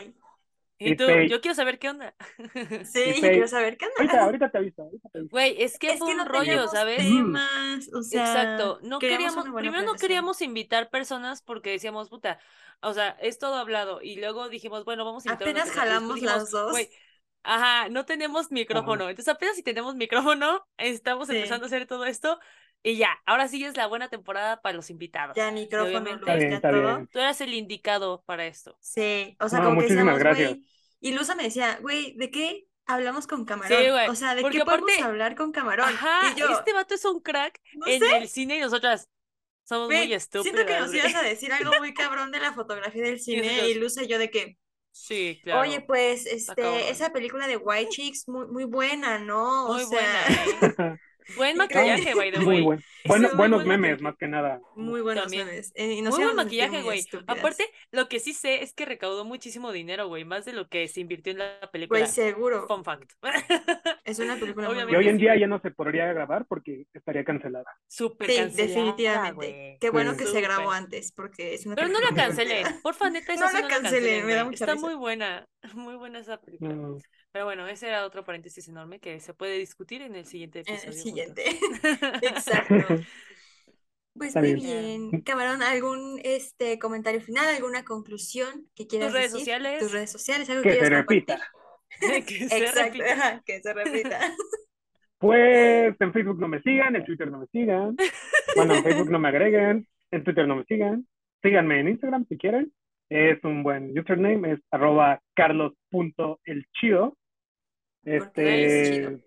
Y Y tú, yo quiero saber qué onda. (laughs) Sí, yo quiero saber qué onda. Ahorita, ahorita te aviso, ahorita te aviso. Güey, es que Es fue que un no rollo, ¿sabes? temas, o sea, Exacto, no queríamos primero no queríamos invitar personas porque decíamos, puta, o sea, es todo hablado y luego dijimos, bueno, vamos a invitar Apenas jalamos dijimos, las dos. güey, ajá, no tenemos micrófono, entonces apenas si tenemos micrófono, estamos Sí. empezando a hacer todo esto y ya, ahora sí es la buena temporada para los invitados. Ya micrófono, ya está todo. bien. Tú eras el indicado para esto. Sí, o sea, No, como que muchísimas decíamos, gracias. güey, y Luza me decía, güey, ¿de qué hablamos con camarón? Sí, güey, O sea, ¿de porque qué podemos aparte- hablar con camarón? Ajá, y yo, este vato es un crack no en sé, el cine y nosotras somos güey, muy estúpidas. siento que nos ibas a decir algo muy cabrón de la fotografía del cine y Luza y yo de que, Sí, claro. oye, pues, este, esa película de White Chicks, muy, muy buena, ¿no? O muy sea, buena, ¿eh? (laughs) Buen maquillaje, by the Muy buen. Bueno, muy buenos buena memes, más que nada. muy buenos También. memes. eh, y nos Muy buen maquillaje, güey. Aparte, lo que sí sé es que recaudó muchísimo dinero, güey, más de lo que se invirtió en la película. Güey, seguro. Fun fact. (laughs) Es una película muy Obviamente Y hoy en día ya no se podría grabar porque estaría cancelada. Súper Sí, cancelada, definitivamente. güey. Qué bueno Sí. que se grabó antes, porque es una Pero no la cancelen, porfa, neta, (laughs) esa No sí la no cancelen, me da güey. mucha Está risa. muy buena, (laughs) muy buena esa película. No. Pero bueno, ese era otro paréntesis enorme que se puede discutir en el siguiente En episodio. el juntos. siguiente. (laughs) Exacto. (laughs) Pues Está muy bien. bien. Camarón, ¿algún este comentario final, alguna conclusión que quieras redes decir? sociales? Tus redes sociales, algo Que (laughs) que se repita. que se Exacto, repita. ajá, que se repita. Pues en Facebook no me sigan, en Twitter no me sigan. Bueno, en Facebook no me agreguen, en Twitter no me sigan. Síganme en Instagram si quieren. Es un buen username, es arroba carlos.elchido. Es. Este,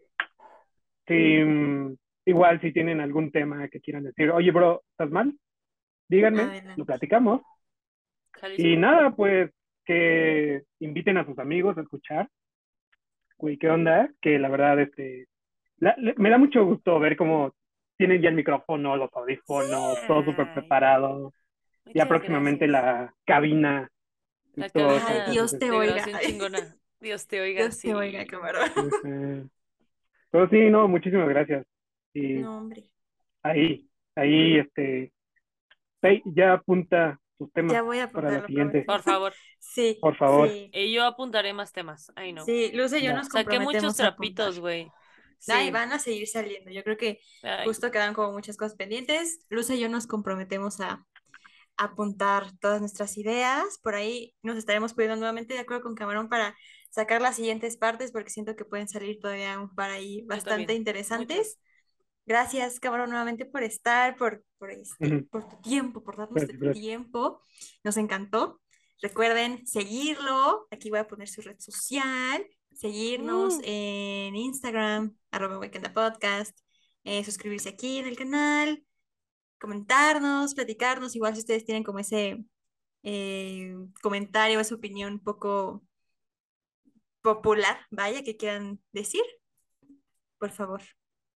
sí, mm, igual si tienen algún tema que quieran decir, oye, bro, ¿estás mal? Díganme, Adelante. lo platicamos. Jalisco. Y nada, pues que inviten a sus amigos a escuchar. Güey, ¿qué onda? Que la verdad, este, la- le- me da mucho gusto ver cómo tienen ya el micrófono, los audífonos, todo súper preparado. Ya Muchas próximamente gracias. la cabina. La todo cabina Dios te oiga. (laughs) Dios te oiga, Dios sí. te oiga, camarón. Ujú. Pero sí, no, muchísimas gracias. Y No, hombre. ahí, ahí, este, ya apunta sus temas Ya voy a para la siguiente. Por favor. Sí. Por favor. Sí, Y yo apuntaré más temas. Ay, no. sí, Luz y yo Ya. nos Saqué comprometemos muchos a apuntar. trapitos, güey. Sí. Ay, van a seguir saliendo. Yo creo que Ay, justo quedan como muchas cosas pendientes. Luz y yo nos comprometemos a apuntar todas nuestras ideas. Por ahí nos estaremos poniendo nuevamente de acuerdo con Camarón para sacar las siguientes partes porque siento que pueden salir todavía un par ahí bastante interesantes. Gracias, Camarón, nuevamente por estar, por, por, este, por tu tiempo, por darnos Gracias, tu gracias. tiempo. Nos encantó. Recuerden seguirlo. Aquí voy a poner su red social. Seguirnos Mm. en Instagram, arroba Weekend Podcast. eh, suscribirse aquí en el canal. Comentarnos, platicarnos. Igual si ustedes tienen como ese eh, comentario, esa opinión un poco popular, vaya, que quieran decir. Por favor.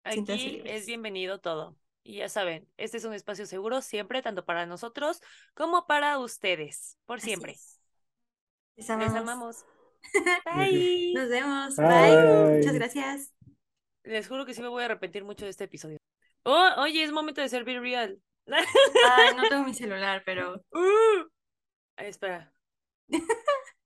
Aquí es bienvenido todo. Y ya saben, este es un espacio seguro siempre, tanto para nosotros como para ustedes. Por Así siempre. es. Les Les amamos. amamos. (laughs) Bye. Nos vemos. Bye. Bye. Muchas gracias. Les juro que sí me voy a arrepentir mucho de este episodio. Oh, oye, es momento de ser Be Real. Ay, no (laughs) tengo mi celular, pero Uh. Ay, espera. (laughs)